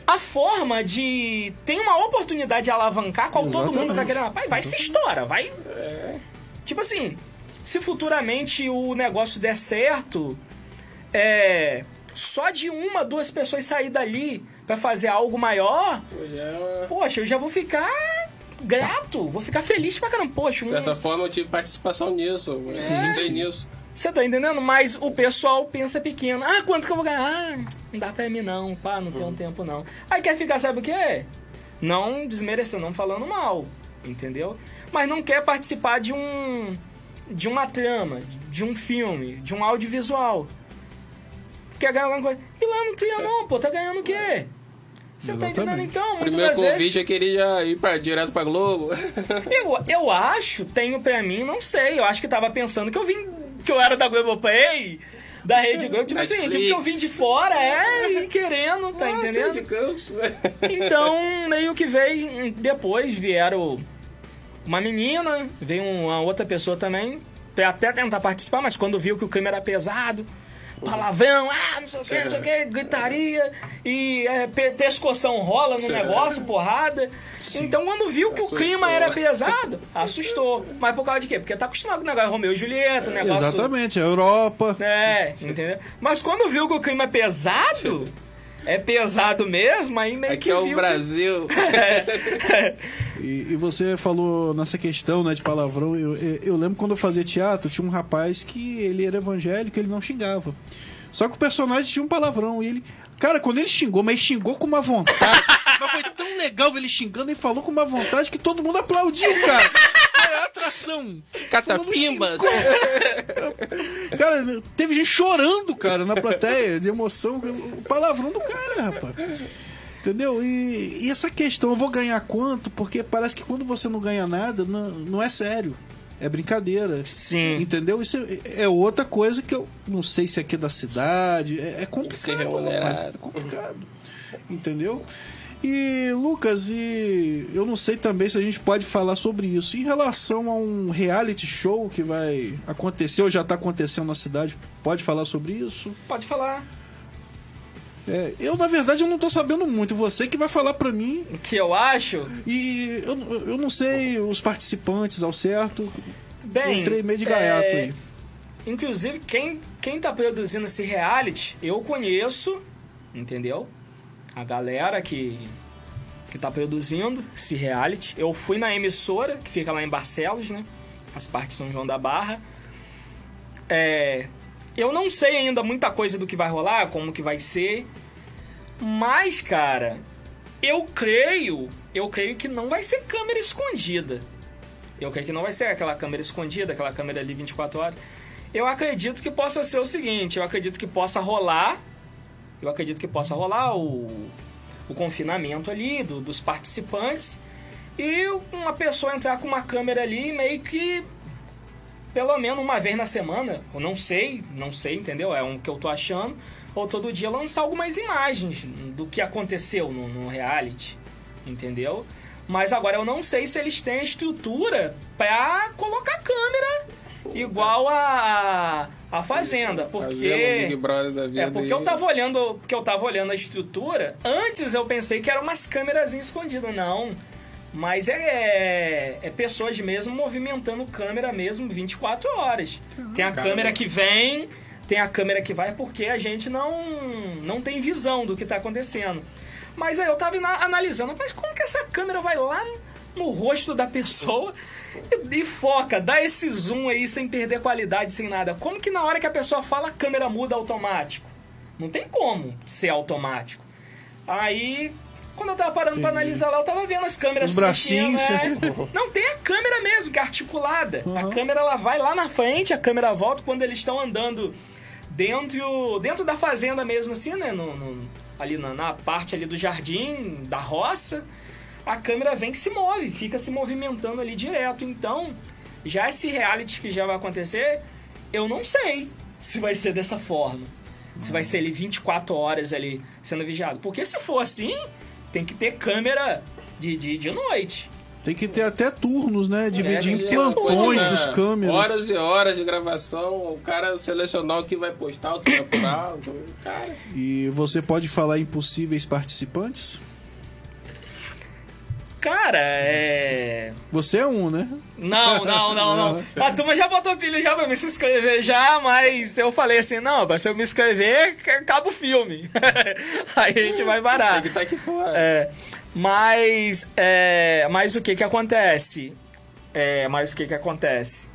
a forma de. Tem uma oportunidade de alavancar qual todo mundo Exatamente. tá querendo. Rapaz, vai se estoura, vai. Tipo assim, se futuramente o negócio der certo, é. Só de uma, duas pessoas sair dali pra fazer algo maior, Hoje é poxa, eu já vou ficar grato, vou ficar feliz pra caramba. Poxa, De certa forma, eu tive participação nisso. eu entrei nisso. Você tá entendendo? Mas o pessoal pensa pequeno. Ah, quanto que eu vou ganhar? Ah, não dá pra mim não, pá, não tem um tempo não. Aí quer ficar, sabe o quê? Não desmerecendo, não falando mal, entendeu? Mas não quer participar de um. de uma trama, de um filme, de um audiovisual. Quer ganhar alguma coisa. E lá no Trianon, pô, tá ganhando o quê? Você tá entendendo Exatamente. então? Muitas Primeiro das vezes- convite eu queria já ir pra, direto pra Globo. eu, eu acho, tenho pra mim, não sei. Eu acho que tava pensando que eu vim. que eu era da Globoplay, da Rede Globo. Tipo assim, tipo que eu vim de fora, é, e querendo, tá Ah, entendendo? de Campos. Então, meio que veio. Depois vieram uma menina, veio uma outra pessoa também, pra até tentar participar, mas quando viu que o clima era pesado. Palavrão, ah, não sei o que, não sei o que, gritaria, e é, pe- pescoção rola no Sim. negócio, porrada. Então, quando viu que o Assustou. clima era pesado, assustou. Mas por causa de quê? Porque tá acostumado com o negócio Romeu e Julieta, o negócio... Exatamente, a Europa. É, entendeu? Mas quando viu que o clima é pesado, é pesado mesmo, aí meio Aqui que é o que- Brasil. E, e você falou nessa questão né, de palavrão. Eu, eu, eu lembro quando eu fazia teatro, tinha um rapaz que ele era evangélico ele não xingava. Só que o personagem tinha um palavrão e ele. Cara, quando ele xingou, mas ele xingou com uma vontade. mas foi tão legal ver ele xingando e falou com uma vontade que todo mundo aplaudiu, cara. A atração. Catapimbas. Cara, teve gente chorando, cara, na plateia, de emoção. O palavrão do cara, rapaz. Entendeu? E, e essa questão, eu vou ganhar quanto? Porque parece que quando você não ganha nada, não, não é sério. É brincadeira. Sim. Entendeu? Isso é, é outra coisa que eu não sei se aqui é da cidade. É, é complicado. ser remunerado. rapaz, É complicado. Entendeu? E, Lucas, e eu não sei também se a gente pode falar sobre isso. Em relação a um reality show que vai acontecer ou já está acontecendo na cidade, pode falar sobre isso? Pode falar. É, eu, na verdade, eu não tô sabendo muito. Você que vai falar pra mim. O que eu acho, E eu, eu não sei os participantes ao certo. bem... eu entrei meio de gaiato é, aí. Inclusive, quem, quem tá produzindo esse reality, eu conheço, entendeu? A galera que, que tá produzindo esse reality. Eu fui na emissora, que fica lá em Barcelos, né? Faz parte de São João da Barra. É, eu não sei ainda muita coisa do que vai rolar, como que vai ser. Mas, cara, eu creio, eu creio que não vai ser câmera escondida. Eu creio que não vai ser aquela câmera escondida, aquela câmera ali 24 horas. Eu acredito que possa ser o seguinte, eu acredito que possa rolar, eu acredito que possa rolar o, o confinamento ali do- dos participantes e uma pessoa entrar com uma câmera ali meio que pelo menos uma vez na semana, eu não sei, não sei, entendeu? É um que eu tô achando, ou todo dia lançar algumas imagens do que aconteceu no, no reality, entendeu? Mas agora eu não sei se eles têm estrutura pra colocar câmera igual a a Fazenda, porque é, porque eu tava olhando, porque eu tava olhando a estrutura, antes eu pensei que eram umas câmeras escondidas, não. Mas é, é pessoas mesmo movimentando câmera mesmo 24 horas. Tem a câmera que vem, tem a câmera que vai, porque a gente não, não tem visão do que tá acontecendo. Mas aí eu tava na- analisando, mas como que essa câmera vai lá no rosto da pessoa e, foca, dá esse zoom aí sem perder qualidade, sem nada? Como que na hora que a pessoa fala, a câmera muda automático? Não tem como ser automático. Aí, quando eu tava parando pra analisar lá, eu tava vendo as câmeras Os bracinhos, mexendo, é. Não, tem a câmera mesmo, que é articulada. A câmera ela vai lá na frente, a câmera volta quando eles estão andando dentro, dentro da fazenda mesmo, assim, né? No, no- ali na, na parte ali do jardim, da roça. A câmera vem e se move, fica se movimentando ali direto. Então, já esse reality que já vai acontecer, eu não sei se vai ser dessa forma. Se vai ser ali 24 horas ali sendo vigiado. Porque se for assim, tem que ter câmera de, de, de noite. Tem que ter até turnos, né? Dividir em É, plantões né? dos câmeras. Horas e horas de gravação, o cara selecionar o que vai postar, o que vai que- Cara, E você pode falar em possíveis participantes? Cara, é. Você é um, né? Não, não, não, não. A turma já botou pilha já pra me se inscrever já, mas eu falei assim, não, pra se eu me inscrever, acaba o filme. Aí a gente vai parar. tem que estar aqui fora. É, mas, é, mas o que que acontece? É, mas o que que acontece?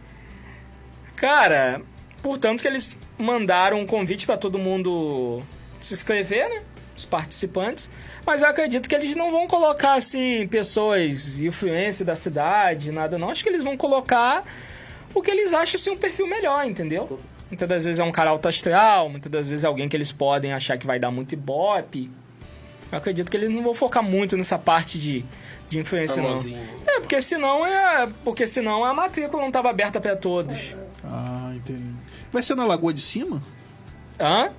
Cara, portanto que eles mandaram um convite pra todo mundo se inscrever, né? Os participantes. Mas eu acredito que eles não vão colocar, assim, pessoas influência da cidade, nada não. Acho que eles vão colocar o que eles acham ser um perfil melhor, entendeu? Muitas das vezes é um cara alto astral, muitas das vezes é alguém que eles podem achar que vai dar muito ibope. Eu acredito que eles não vão focar muito nessa parte de, de influência, Famosinho. não. É, porque senão é. Porque senão a matrícula não estava aberta para todos. Ah, entendi. Vai ser na Lagoa de Cima? Hã?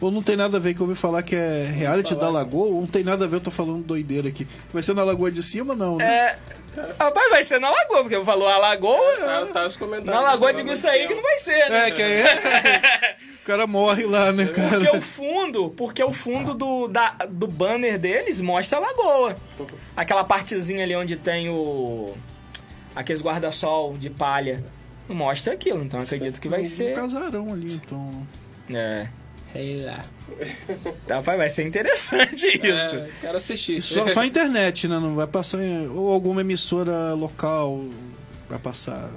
Ou não tem nada a ver que eu ouvi falar que é reality da Lagoa? Ou não tem nada a ver, eu tô falando doideira aqui. Vai ser na Lagoa de Cima, não, né? É. Rapaz, vai ser na Lagoa, porque falou a Lagoa. Tá, tá os comentários. Na Lagoa no isso aí que não vai ser, né? É, que é. O cara morre lá, né, Porque cara? o fundo, porque o fundo do, da, do banner deles mostra a lagoa. Aquela partezinha ali onde tem o. aqueles guarda-sol de palha. Mostra aquilo, então acredito que vai Um ser. casarão ali, então. É. Sei lá. Rapaz, vai ser interessante isso. É, quero assistir. Só, só a internet, né? Não vai passar em... Ou alguma emissora local vai passar.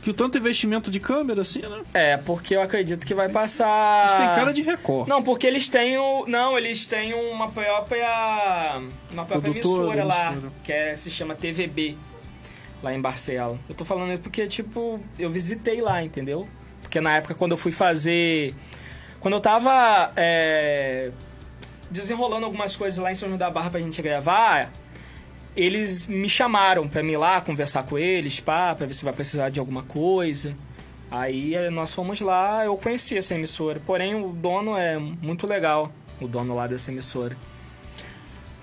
Que o tanto investimento de câmera, assim, né? É, porque eu acredito que vai passar. Eles têm cara de Record. Não, porque eles têm o. Não, eles têm uma própria. Uma própria Produtora, emissora lá, emissora. que é, se chama TVB, lá em Barcelona. Eu tô falando isso porque, tipo, eu visitei lá, entendeu? Porque na época quando eu fui fazer. Quando eu tava é, desenrolando algumas coisas lá em São João da Barra pra gente gravar, eles me chamaram pra ir lá conversar com eles, pá, pra ver se vai precisar de alguma coisa. Aí eh, nós fomos lá, eu conheci essa emissora. Porém, o dono é muito legal, o dono lá dessa emissora.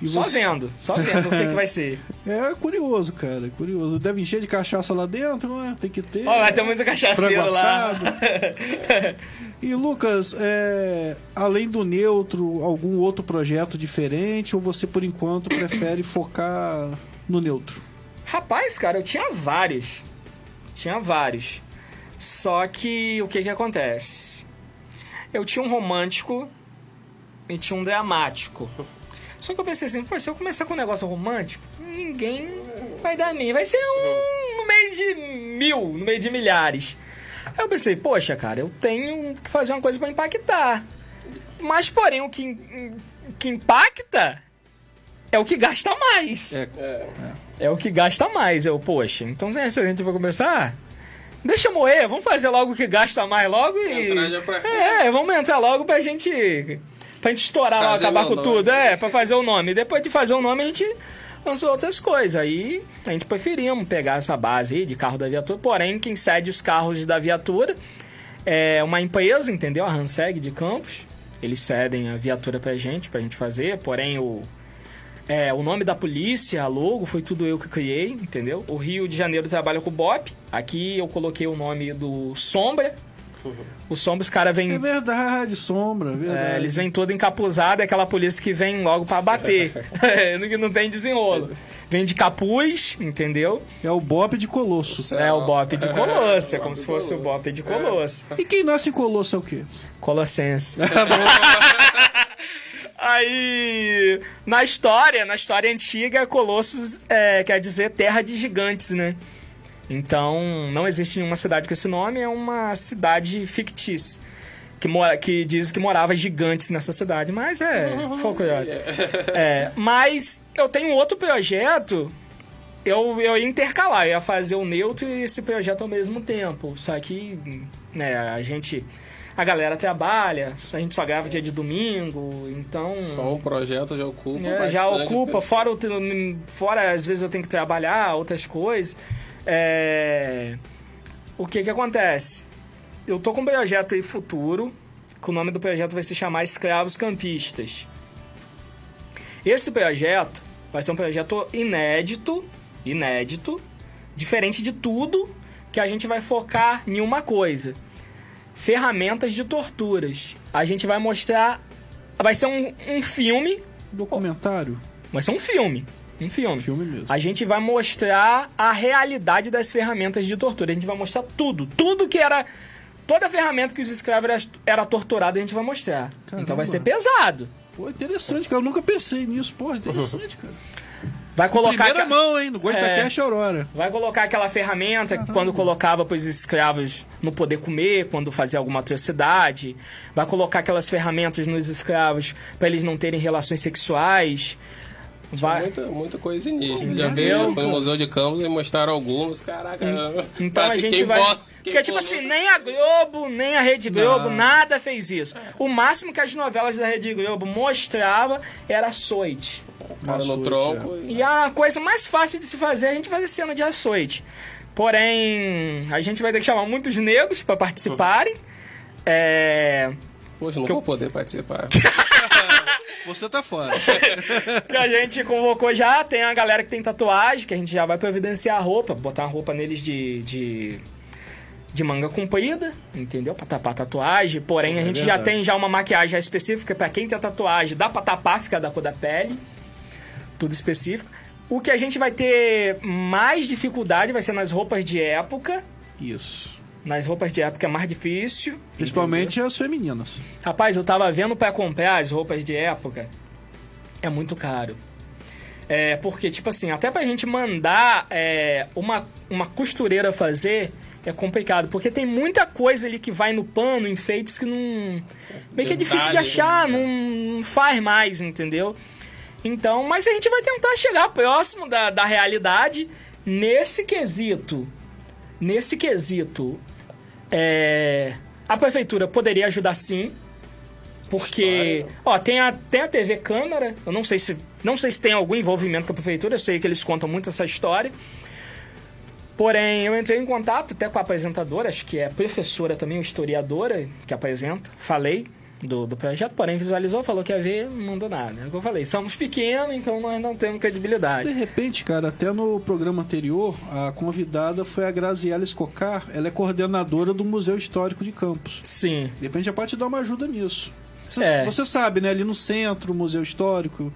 E só você- vendo, só vendo o que, que vai ser. É curioso, cara. Curioso. Deve encher de cachaça lá dentro, né? Tem que ter. Ó, vai ter muito cachaceiro lá. E Lucas, é, além do neutro, algum outro projeto diferente ou você por enquanto prefere focar no neutro? Rapaz, cara, eu tinha vários. Tinha vários. Só que o que que acontece? Eu tinha um romântico e tinha um dramático. Só que eu pensei assim, pô, se eu começar com um negócio romântico, ninguém vai dar mim. Vai ser um no meio de mil, no meio de milhares. Aí eu pensei, poxa, cara, eu tenho que fazer uma coisa pra impactar. Mas, porém, o que, que impacta é o que gasta mais. É, É o que gasta mais. Eu, poxa, então se a gente vai começar, deixa moer, vamos fazer logo o que gasta mais logo e. É, vamos entrar logo pra gente. Pra gente estourar lá, Fazer acabar o com nome. tudo. É, pra fazer o nome. Depois de fazer o nome, a gente lançou outras coisas. Aí a gente preferimos pegar essa base aí de carro da viatura. Porém, quem cede os carros da viatura é uma empresa, entendeu? A Hanseg de Campos. Eles cedem a viatura pra gente, pra gente fazer. Porém, o, é, o nome da polícia, a logo, foi tudo eu que criei, entendeu? O Rio de Janeiro trabalha com o BOP. Aqui eu coloquei o nome do Sombra. O Sombra, os caras vêm. é verdade, sombra, é verdade. É, eles vêm todo encapuzado, é aquela polícia que vem logo pra bater. não, não tem desenrolo. Vem de capuz, entendeu? É o Bob de Colosso. É o Bop de Colosso, é como se fosse o Bop de Colosso. E quem nasce em Colosso é o quê? Colossense. Aí, na história, na história antiga, Colossos é, quer dizer terra de gigantes, né? Então, não existe nenhuma cidade com esse nome, é uma cidade fictícia. Que, mora, que diz que morava gigantes nessa cidade, mas é folclore. É, mas eu tenho outro projeto, eu, eu ia intercalar, eu ia fazer o neutro e esse projeto ao mesmo tempo. Só que, né, a gente. A galera trabalha, a gente só grava dia de domingo, então. Só um projeto já ocupa. É, já ocupa, tempo. fora, o, fora às vezes eu tenho que trabalhar, outras coisas. É, O que que acontece? Eu tô com um projeto aí futuro, que o nome do projeto vai se chamar Escravos Campistas. Esse projeto vai ser um projeto inédito, inédito, diferente de tudo que a gente vai focar em uma coisa. Ferramentas de torturas. A gente vai mostrar... Vai ser um, um filme Documentário? Vai ser um filme. Um filme. Filme mesmo. A gente vai mostrar a realidade das ferramentas de tortura. A gente vai mostrar tudo. Tudo que era. Toda ferramenta que os escravos era, era torturado, a gente vai mostrar. Caramba. Então vai ser pesado. Pô, interessante, cara. Eu nunca pensei nisso. Porra, interessante, cara. Vai colocar. Primeira aqua- mão, hein? No Goitacast É. Aurora. Vai colocar aquela ferramenta que quando colocava para os escravos não poder comer, quando fazia alguma atrocidade. Vai colocar aquelas ferramentas nos escravos para eles não terem relações sexuais. Vai... Muita, muita coisa. Entendeu? Já veio, foi no Museu de Campos e mostraram alguns. Caraca, Então a gente quem vai. quem Porque, tipo assim, nem a Globo, nem a Rede Globo, Não. nada fez isso. O máximo que as novelas da Rede Globo mostrava era açoite. O cara no Açoite, tronco. E a coisa mais fácil de se fazer é a gente fazer cena de açoite. Porém, a gente vai ter que chamar muitos negros para participarem. É. Poxa, não Que eu- vou poder participar. Você tá fora. que a gente convocou já, tem a galera que tem tatuagem, que a gente já vai providenciar a roupa, botar uma roupa neles de. de, de manga comprida, entendeu? Pra tapar a tatuagem. Porém, a É gente já tem já uma maquiagem específica pra quem tem tatuagem, dá pra tapar, fica da cor da pele. Tudo específico. O que a gente vai ter mais dificuldade vai ser nas roupas de época. Isso. Nas roupas de época é mais difícil. Principalmente as femininas. Rapaz, eu tava vendo pra comprar as roupas de época. É muito caro. É, porque, tipo assim, até pra gente mandar é, uma, uma costureira fazer é complicado. Porque tem muita coisa ali que vai no pano, enfeites que não. Meio que é difícil de achar, né? não, não faz mais, entendeu? Então, mas a gente vai tentar chegar próximo da, da realidade nesse quesito. Nesse quesito. É, a prefeitura poderia ajudar sim. Porque, ó, tem a, tem a TV Câmara, eu não sei se não sei se tem algum envolvimento com a prefeitura, eu sei que eles contam muito essa história. Porém, eu entrei em contato até com a apresentadora, acho que é professora também, historiadora, que apresenta. Falei do, do projeto, porém visualizou, falou que ia ver, não mandou nada. É o que eu falei, somos pequenos, então nós não temos credibilidade. De repente, cara, até no programa anterior, a convidada foi a Graziela Escocar. Ela é coordenadora do Museu Histórico de Campos. Sim. De repente já pode te dar uma ajuda nisso. Você, É. você sabe, né? Ali no centro, o Museu Histórico.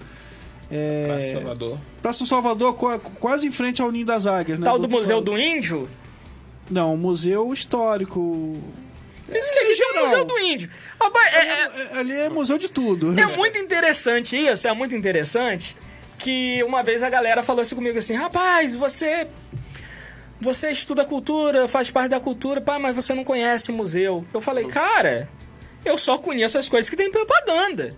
É, Pra Salvador. Praça Salvador, qua- quase em frente ao Ninho das Águias, né? Tal do Museu do Índio? Não, Museu Histórico. Isso que aqui tem o. Museu do Índio. Rapaz, é- é, É, Ali é museu de tudo. É muito interessante isso, é muito interessante que uma vez a galera falou assim comigo assim, rapaz, você você estuda cultura, faz parte da cultura, pá, mas você não conhece o museu. Eu falei, cara, eu só conheço as coisas que tem propaganda.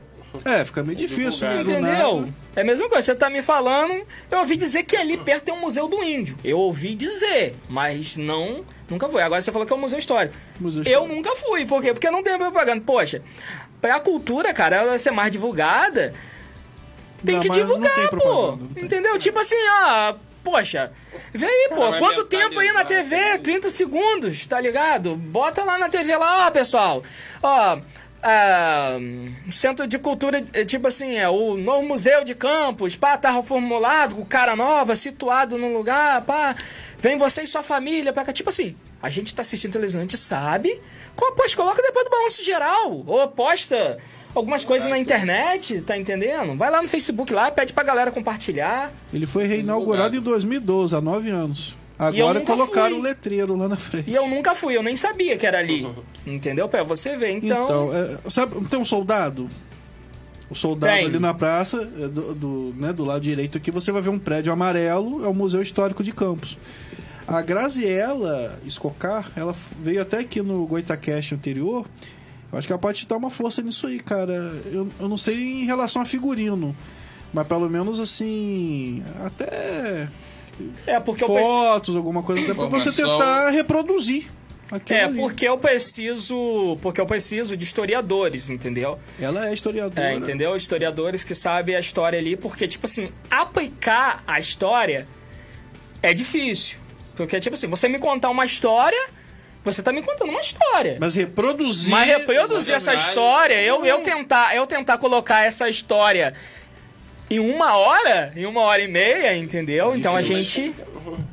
É, fica meio difícil, né? Entendeu? É a mesma coisa, você tá me falando, eu ouvi dizer que ali perto tem um museu do índio. Eu ouvi dizer, mas não, nunca fui. Agora você falou que é um museu histórico. Museu eu histórico. nunca fui, por quê? Porque não tem propaganda. Poxa, pra cultura, cara, ela ser mais divulgada, tem Não, que divulgar, tem pô. Entendeu? Tipo assim, ó, poxa, vê aí, pô, vai quanto tempo aí na TV? entendeu? 30 segundos, tá ligado? Bota lá na TV lá, ó, pessoal. Ó, ah, Centro de Cultura, é, tipo assim, é o novo Museu de Campos, pá, tá reformulado, com cara nova, situado num lugar, pá. Vem você e sua família pra cá. Tipo assim, a gente tá assistindo televisão, a gente sabe. Pois coloca depois do balanço geral. Ou posta algumas coisas na internet, tá entendendo? Vai lá no Facebook lá, pede pra galera compartilhar. Ele foi reinaugurado em 2012, há nove anos. Agora colocaram fui. o letreiro lá na frente. E eu nunca fui, eu nem sabia que era ali. Entendeu? Pra você ver. Então, Então, é, sabe, tem um soldado? O soldado Tem. ali na praça, é, do, do, né, do lado direito aqui, você vai ver um prédio amarelo, é o Museu Histórico de Campos. A Graziella Escocar, ela veio até aqui no Goitacast anterior. Eu acho que ela pode te dar uma força nisso aí, cara. Eu, eu não sei em relação a figurino, mas pelo menos assim, até é porque preciso. fotos, alguma coisa, até pra você tentar reproduzir. aquilo É, ali. porque eu preciso. Porque eu preciso de historiadores, entendeu? Ela é historiadora. É, entendeu? Historiadores que sabem a história ali, porque, tipo assim, aplicar a história é difícil. Porque, tipo assim, você me contar uma história, você tá me contando uma história. Mas reproduzir. Mas reproduzir essa história, eu, eu, tentar, eu tentar colocar essa história em uma hora, em uma hora e meia, entendeu? Então a gente.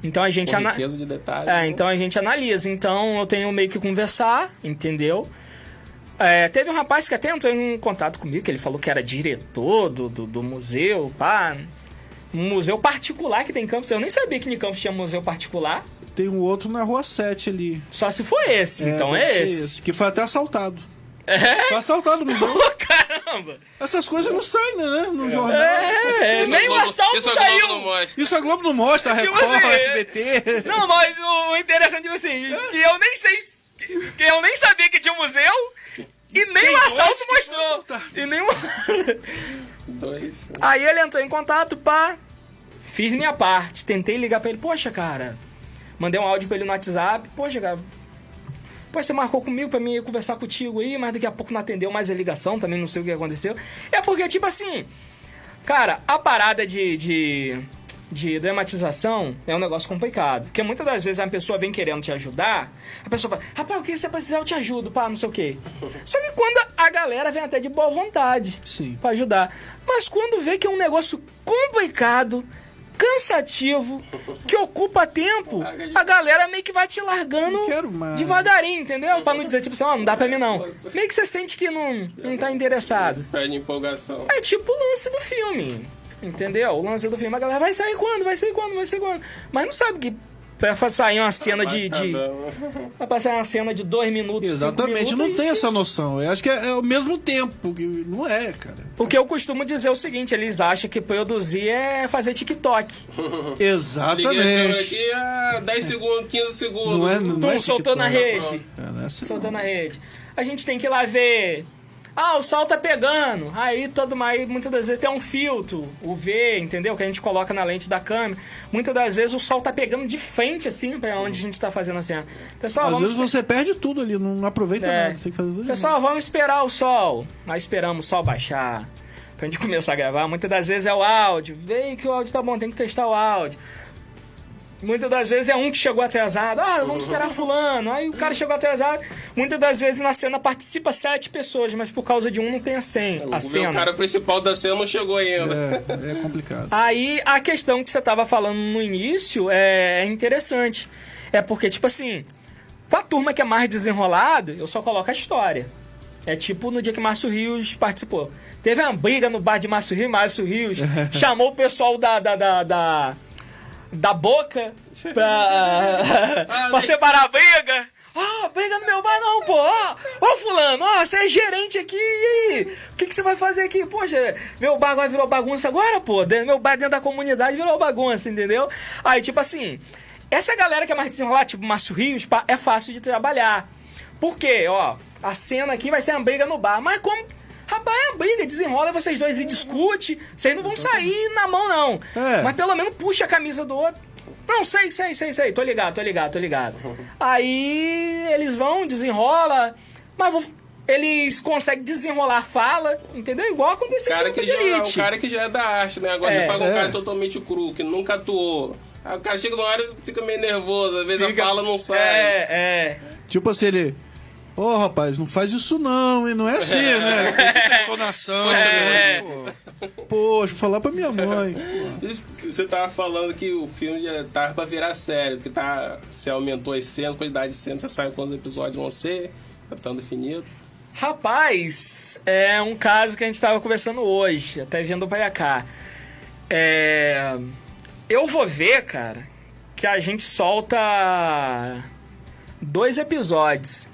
Então a gente Com ana- riqueza de detalhes. é, então a gente analisa. Então eu tenho meio que conversar, entendeu? É, teve um rapaz que até entrou em contato comigo, que ele falou que era diretor do, do, do museu, pá. Um museu particular que tem em Campos. Eu nem sabia que em Campos tinha museu particular. Tem um outro na rua 7 ali. Só se for esse. então deve é ser esse. Que foi até assaltado. É? Foi assaltado no museu. Ô, caramba! Essas coisas não saem, né? No jornal. É, Isso nem a o Globo- assalto isso a Globo saiu. não mostra. Isso a Globo não mostra, a Tipo Record, assim, SBT. Não, mas o interessante é assim, que eu nem sei. se- Que eu nem sabia que tinha um museu e nem Tem o assalto mostrou. E nem o... Dois. Aí ele entrou em contato, pá. Fiz minha parte. Tentei ligar pra ele. Poxa, cara. Mandei um áudio pra ele no WhatsApp. Poxa, cara. Pô, você marcou comigo pra mim conversar contigo aí, mas daqui a pouco não atendeu mais a ligação, também não sei o que aconteceu. É porque, tipo assim, cara, a parada de, de, de dramatização é um negócio complicado. Porque muitas das vezes a pessoa vem querendo te ajudar, a pessoa fala, rapaz, o que você precisar eu te ajudo, pá, não sei o quê. Só que quando a galera vem até de boa vontade Sim. pra ajudar. Mas quando vê que é um negócio complicado, cansativo, que ocupa tempo, a galera meio que vai te largando devagarinho, entendeu? Pra não dizer, tipo assim, ó, não dá pra mim não. Meio que você sente que não, não tá interessado. Perde empolgação. É tipo o lance do filme. Entendeu? O lance do filme, a galera vai sair quando? Vai sair quando? Vai sair quando? Mas não sabe que pra sair uma cena de. de vai passar uma cena de dois minutos. cinco Exatamente, minutos, não tem essa noção. Eu acho que é, é o mesmo tempo. que Não é, cara. Porque eu costumo dizer o seguinte: eles acham que produzir é fazer TikTok. Exatamente. aqui a 10 segundos, 15 segundos. Não é, não Pum, é soltou na TikTok. rede. É, não é assim, não. Soltou na rede. A gente tem que ir lá ver. Ah, o sol tá pegando. Aí todo aí muitas das vezes tem um filtro, o V, entendeu? Que a gente coloca na lente da câmera. Muitas das vezes o sol tá pegando de frente, assim, pra onde a gente tá fazendo a cena. Pessoal, Às vamos. vezes você perde tudo ali, não aproveita É. nada. Tem que fazer tudo Pessoal, vamos esperar o sol. Nós esperamos o sol baixar. Pra gente começar a gravar. Muitas das vezes é o áudio. Vem que o áudio tá bom, tem que testar o áudio. Muitas das vezes é um que chegou atrasado. Ah, vamos esperar fulano. Aí o cara chegou atrasado. Muitas das vezes na cena participa sete pessoas, mas por causa de um não tem a, senha, a O cena. cara principal da cena não chegou ainda. É, é complicado. Aí a questão que você tava falando no início é interessante. É porque, tipo assim, pra turma que é mais desenrolado, eu só coloco a história. É tipo no dia que Márcio Rios participou. Teve uma briga no bar de Márcio Rios, Márcio Rios chamou o pessoal da. da, da, da, da boca pra, pra separar a briga. Ó, briga no meu bar não, pô. Ó, ó, fulano, ó, você é gerente aqui. E aí? O que, que você vai fazer aqui? Poxa, meu bar agora virou bagunça agora, pô. Meu bar dentro da comunidade virou bagunça, entendeu? Aí, tipo assim, essa galera que é mais desenrolada, tipo Márcio Rios, pá, é fácil de trabalhar. Por quê? Ó, a cena aqui vai ser uma briga no bar. Mas como... Rapaz, é uma briga, desenrola vocês dois e discute. Vocês não vão sair na mão, não. É. Mas pelo menos puxa a camisa do outro. Não, sei, sei, sei, sei. Tô ligado, tô ligado, tô ligado. Aí eles vão, desenrola. Mas vou- eles conseguem desenrolar a fala, entendeu? Igual O aconteceu cara, com que o já, o Elite. cara que já é da arte, né? Agora É, você paga um é. cara totalmente cru, que nunca atuou. Aí o cara chega numa hora e fica meio nervoso, às vezes Fica- a fala não sai. É, é. Tipo assim, ele. Ô rapaz, não faz isso não, e não é assim, né? Tem que ter entonação. Poxa, né? Pô, Poxa, vou falar pra minha mãe. Que Você tava falando que o filme já tava pra virar série, porque tá, você aumentou as cenas, a quantidade de cenas, você sabe quantos episódios vão ser, tá definido. Rapaz, é um caso que a gente tava conversando hoje, até vindo pra cá. É. Eu vou ver, cara, que a gente solta dois episódios.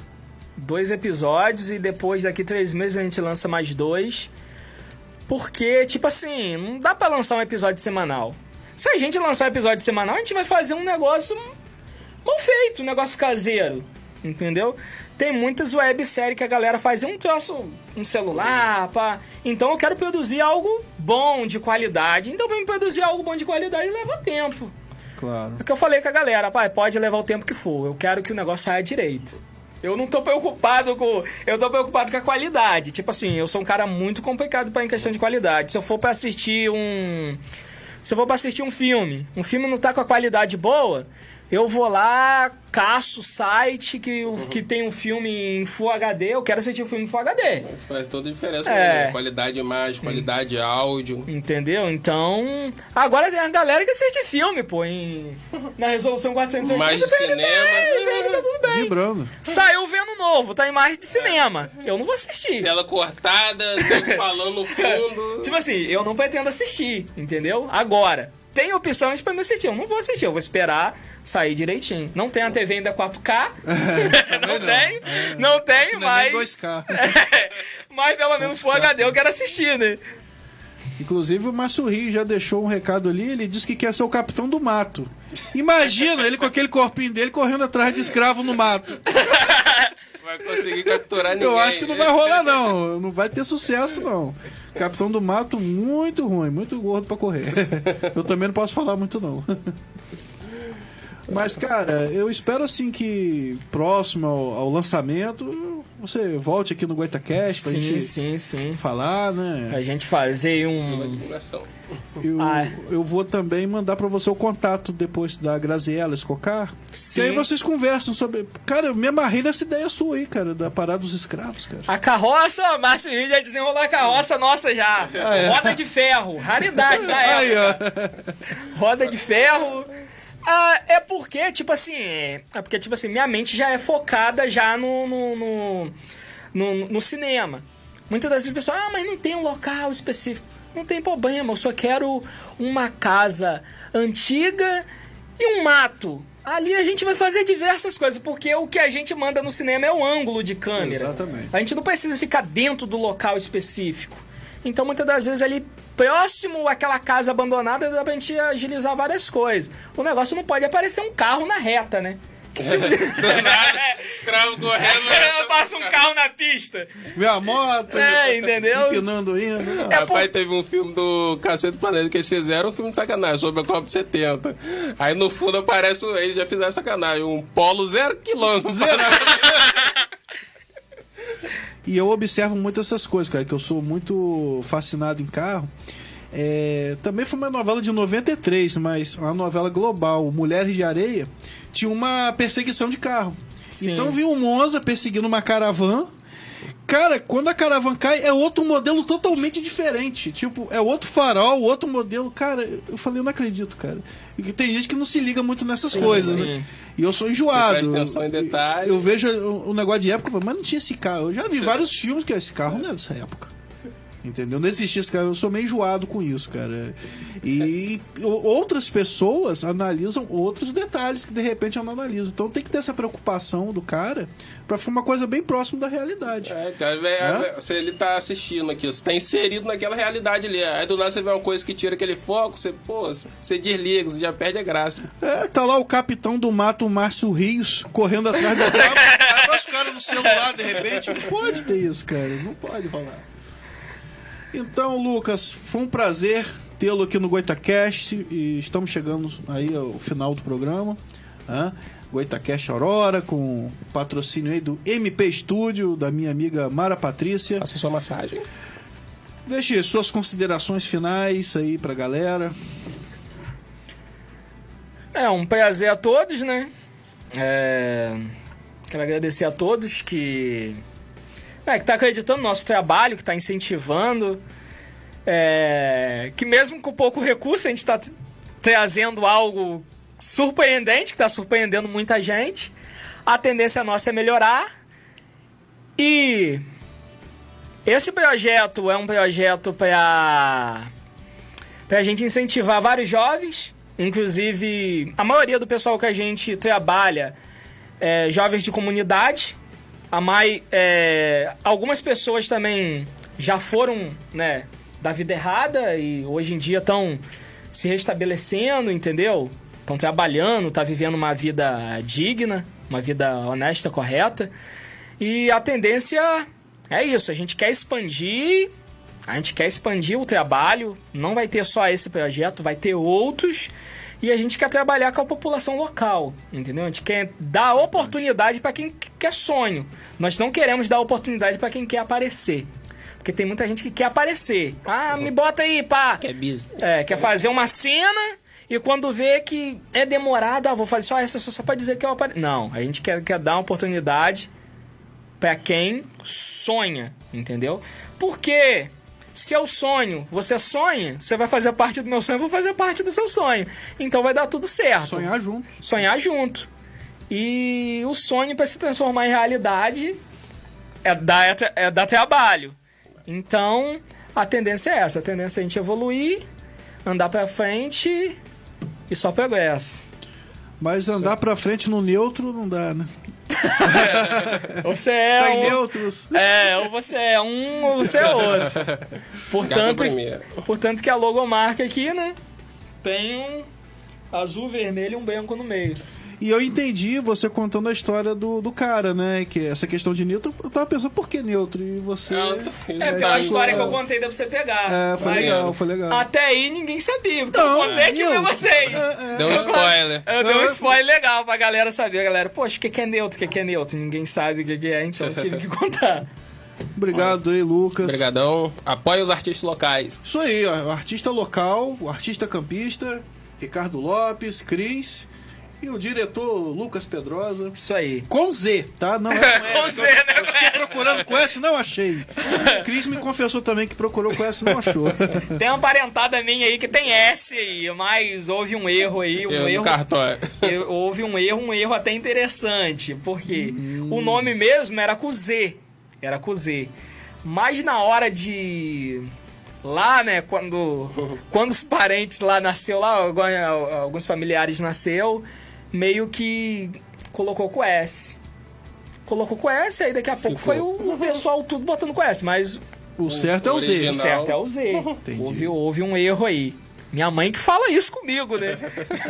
Dois episódios e depois daqui três meses a gente lança mais dois. Porque, tipo assim, não dá pra lançar um episódio semanal. Se a gente lançar um episódio semanal, a gente vai fazer um negócio mal feito, um negócio caseiro, entendeu? Tem muitas webséries que a galera faz um troço, um celular, pá. Então eu quero produzir algo bom, de qualidade. Então pra mim produzir algo bom de qualidade leva tempo. Claro. É o que eu falei com a galera, pai, pode levar o tempo que for. Eu quero que o negócio saia direito. Eu não tô preocupado com. Eu tô preocupado com a qualidade. Tipo assim, eu sou um cara muito complicado para em questão de qualidade. Se eu for pra assistir um. Se eu for pra assistir um filme, um filme não tá com a qualidade boa, eu vou lá, caço o site que, o- que tem um filme em Full HD, eu quero assistir o filme em Full HD. Isso faz toda a diferença, É. né? Qualidade de imagem, qualidade de áudio. Entendeu? Então. Agora tem a galera que assiste filme, pô, em. Na resolução 480. Mais de cinema. bem, tá tudo bem. Vibrando. Saiu vendo novo, tá em imagem de cinema. Eu não vou assistir. Tela cortada, falando no fundo. Tipo assim, eu não pretendo assistir, entendeu? Agora, tem opções pra me assistir. Eu não vou assistir, eu vou esperar sair direitinho. Não tem a TV ainda 4K. não, não. tem, não tem, Não é nem mas. 2K. mas pelo menos Full HD eu quero assistir, né? Inclusive o Márcio Rio já deixou um recado ali, ele disse que quer ser o capitão do mato. Imagina ele com aquele corpinho dele correndo atrás de escravo no mato. Vai conseguir capturar ninguém. Eu acho que não vai rolar não, não vai ter sucesso não. Capitão do mato muito ruim, muito gordo pra correr. Eu também não posso falar muito não. Mas cara, eu espero assim que próximo ao, ao lançamento você volte aqui no GoitaCast pra Sim, gente sim, sim. falar, né? Pra gente fazer um. Divulgação. Eu, Ah, é. eu vou também mandar pra você o contato depois da Graziella Escocar. Sim. E aí vocês conversam sobre. Cara, eu me amarrei nessa ideia sua aí, cara, da parada dos escravos, cara. A carroça, Márcio Rio já desenrolou a carroça nossa já. é? Roda de ferro, raridade da época. roda de ferro. Ah, é porque, tipo assim, é porque, tipo assim, minha mente já é focada já no, no, no, no, no cinema. Muitas das vezes o pessoal, ah, mas não tem um local específico. Não tem problema, eu só quero uma casa antiga e um mato. Ali a gente vai fazer diversas coisas, porque o que a gente manda no cinema é o ângulo de câmera. Exatamente. A gente não precisa ficar dentro do local específico. Então, muitas das vezes, ali próximo àquela casa abandonada, dá pra gente agilizar várias coisas. O negócio não pode aparecer um carro na reta, né? Do nada, escravo correndo. né? Passa um carro na pista. Minha moto, É, entendeu? empinando indo. É Rapaz, teve um filme do Cacete do Planeta que eles fizeram, um filme de sacanagem, sobre a Copa 70. Aí no fundo aparece, eles já fizeram sacanagem, um polo zero quilômetro. E eu observo muito essas coisas, cara, que eu sou muito fascinado em carro. É, também foi uma novela de 93, mas uma novela global, Mulheres de Areia, tinha uma perseguição de carro. Sim. Então viu um Monza perseguindo uma caravana. Cara, quando a caravana cai, é outro modelo totalmente diferente. Tipo, é outro farol, outro modelo. Cara, eu falei, eu não acredito, cara. E que tem gente que não se liga muito nessas coisas, sim. né? E eu sou enjoado. Presta em detalhes. Eu vejo o o negócio de época, mas não tinha esse carro. Eu já vi vários filmes que esse carro não é dessa época. Entendeu? Não existia esse carro. Eu sou meio enjoado com isso, cara. E outras pessoas analisam outros detalhes que de repente eu não analiso. Então tem que ter essa preocupação do cara pra ficar uma coisa bem próxima da realidade. É, cara, se ele tá assistindo aqui, você tá inserido naquela realidade ali. Aí do nada você vê uma coisa que tira aquele foco, você, pô, você desliga, você já perde a graça. É, tá lá o capitão do mato, Márcio Rios, correndo atrás do carro. Atrás o cara no celular, de repente. Não pode ter isso, cara. Não pode rolar. Então, Lucas, foi um prazer tê-lo aqui no GoitaCast e estamos chegando aí ao final do programa. Né? GoitaCast Aurora, com o patrocínio aí do MP Studio, da minha amiga Mara Patrícia. Faça sua massagem. Deixe suas considerações finais aí pra galera. É um prazer a todos, né? É, Quero agradecer a todos que é, que tá acreditando no nosso trabalho, que tá incentivando, é, que mesmo com pouco recurso a gente tá trazendo algo surpreendente, que tá surpreendendo muita gente. A tendência nossa é melhorar. E esse projeto é um projeto para pra gente incentivar vários jovens, inclusive a maioria do pessoal que a gente trabalha é jovens de comunidade. A mai, é, algumas pessoas também já foram, né, da vida errada e hoje em dia estão se restabelecendo, entendeu? Estão trabalhando, tá vivendo uma vida digna, uma vida honesta, correta. E a tendência é isso, a gente quer expandir a gente quer expandir o trabalho, não vai ter só esse projeto, vai ter outros. E a gente quer trabalhar com a população local, entendeu? A gente quer dar oportunidade para quem quer sonho. Nós não queremos dar oportunidade para quem quer aparecer. Porque tem muita gente que quer aparecer. Ah, me bota aí, pá. Que é business. É, quer fazer uma cena e quando vê que é demorado, ah, vou fazer só essa, só, pra dizer que eu apareço. Não, a gente quer, quer dar uma oportunidade pra quem sonha, entendeu? Porque se eu sonho, você sonha, você vai fazer parte do meu sonho, eu vou fazer parte do seu sonho. Então vai dar tudo certo. Sonhar junto. Sonhar junto. E o sonho para se transformar em realidade é dar, é, é dar trabalho. Então, a tendência é essa. A tendência é a gente evoluir, andar pra frente e só progresso. Mas andar pra frente no neutro não dá, né? Você é Tá um... neutros. É, ou você é um ou você é outro. Portanto, portanto que a logomarca aqui, né, tem um azul, vermelho e um branco no meio. E eu entendi você contando a história do, do cara, né? Que essa questão de neutro, eu tava pensando por que neutro? E você. É pela tá, história que eu contei, dá pra você pegar. É, foi Mas legal, foi legal. Até aí ninguém sabia. Porque Não, eu contei aqui eu- pra vocês. É, é. Deu um spoiler. Eu dei um É. spoiler legal pra galera saber. A galera, poxa, o que que é neutro? O que que é neutro? Ninguém sabe o que que é, então eu tive que contar. Obrigado aí, Lucas. Obrigadão. Apoia os artistas locais. Isso aí, ó. O artista local, o artista campista, Ricardo Lopes, Cris e o diretor Lucas Pedrosa. Isso aí. Com Z, tá? Não é com, Com S, Z, né? Eu fiquei procurando com S, não achei. Cris me confessou também que procurou com S, não achou. Tem uma parentada minha aí que tem S aí, mas houve um erro aí, um Eu, no erro. cartório. Eu- houve um erro, um erro até interessante, porque o nome mesmo era com Z, era com Z. Mas na hora de lá, né, quando quando os parentes lá nasceu lá, alguns familiares nasceu, meio que colocou com S. Colocou com S, aí daqui a pouco foi o, o pessoal tudo botando com S, mas O certo é o Z. O certo é o Z. Houve, houve um erro aí. Minha mãe que fala isso comigo, né?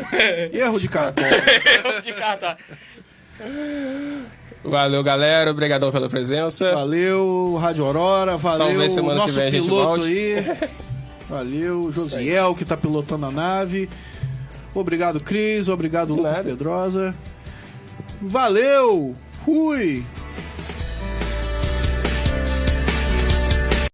Erro de cartório. erro de carta. Valeu, galera. Obrigadão pela presença. Valeu, Rádio Aurora, valeu Talvez semana que nosso vem a gente piloto volte. aí. Valeu, Josiel, que tá pilotando a nave. Obrigado, Cris. Obrigado, De Lucas nada. Pedrosa. Valeu! Fui!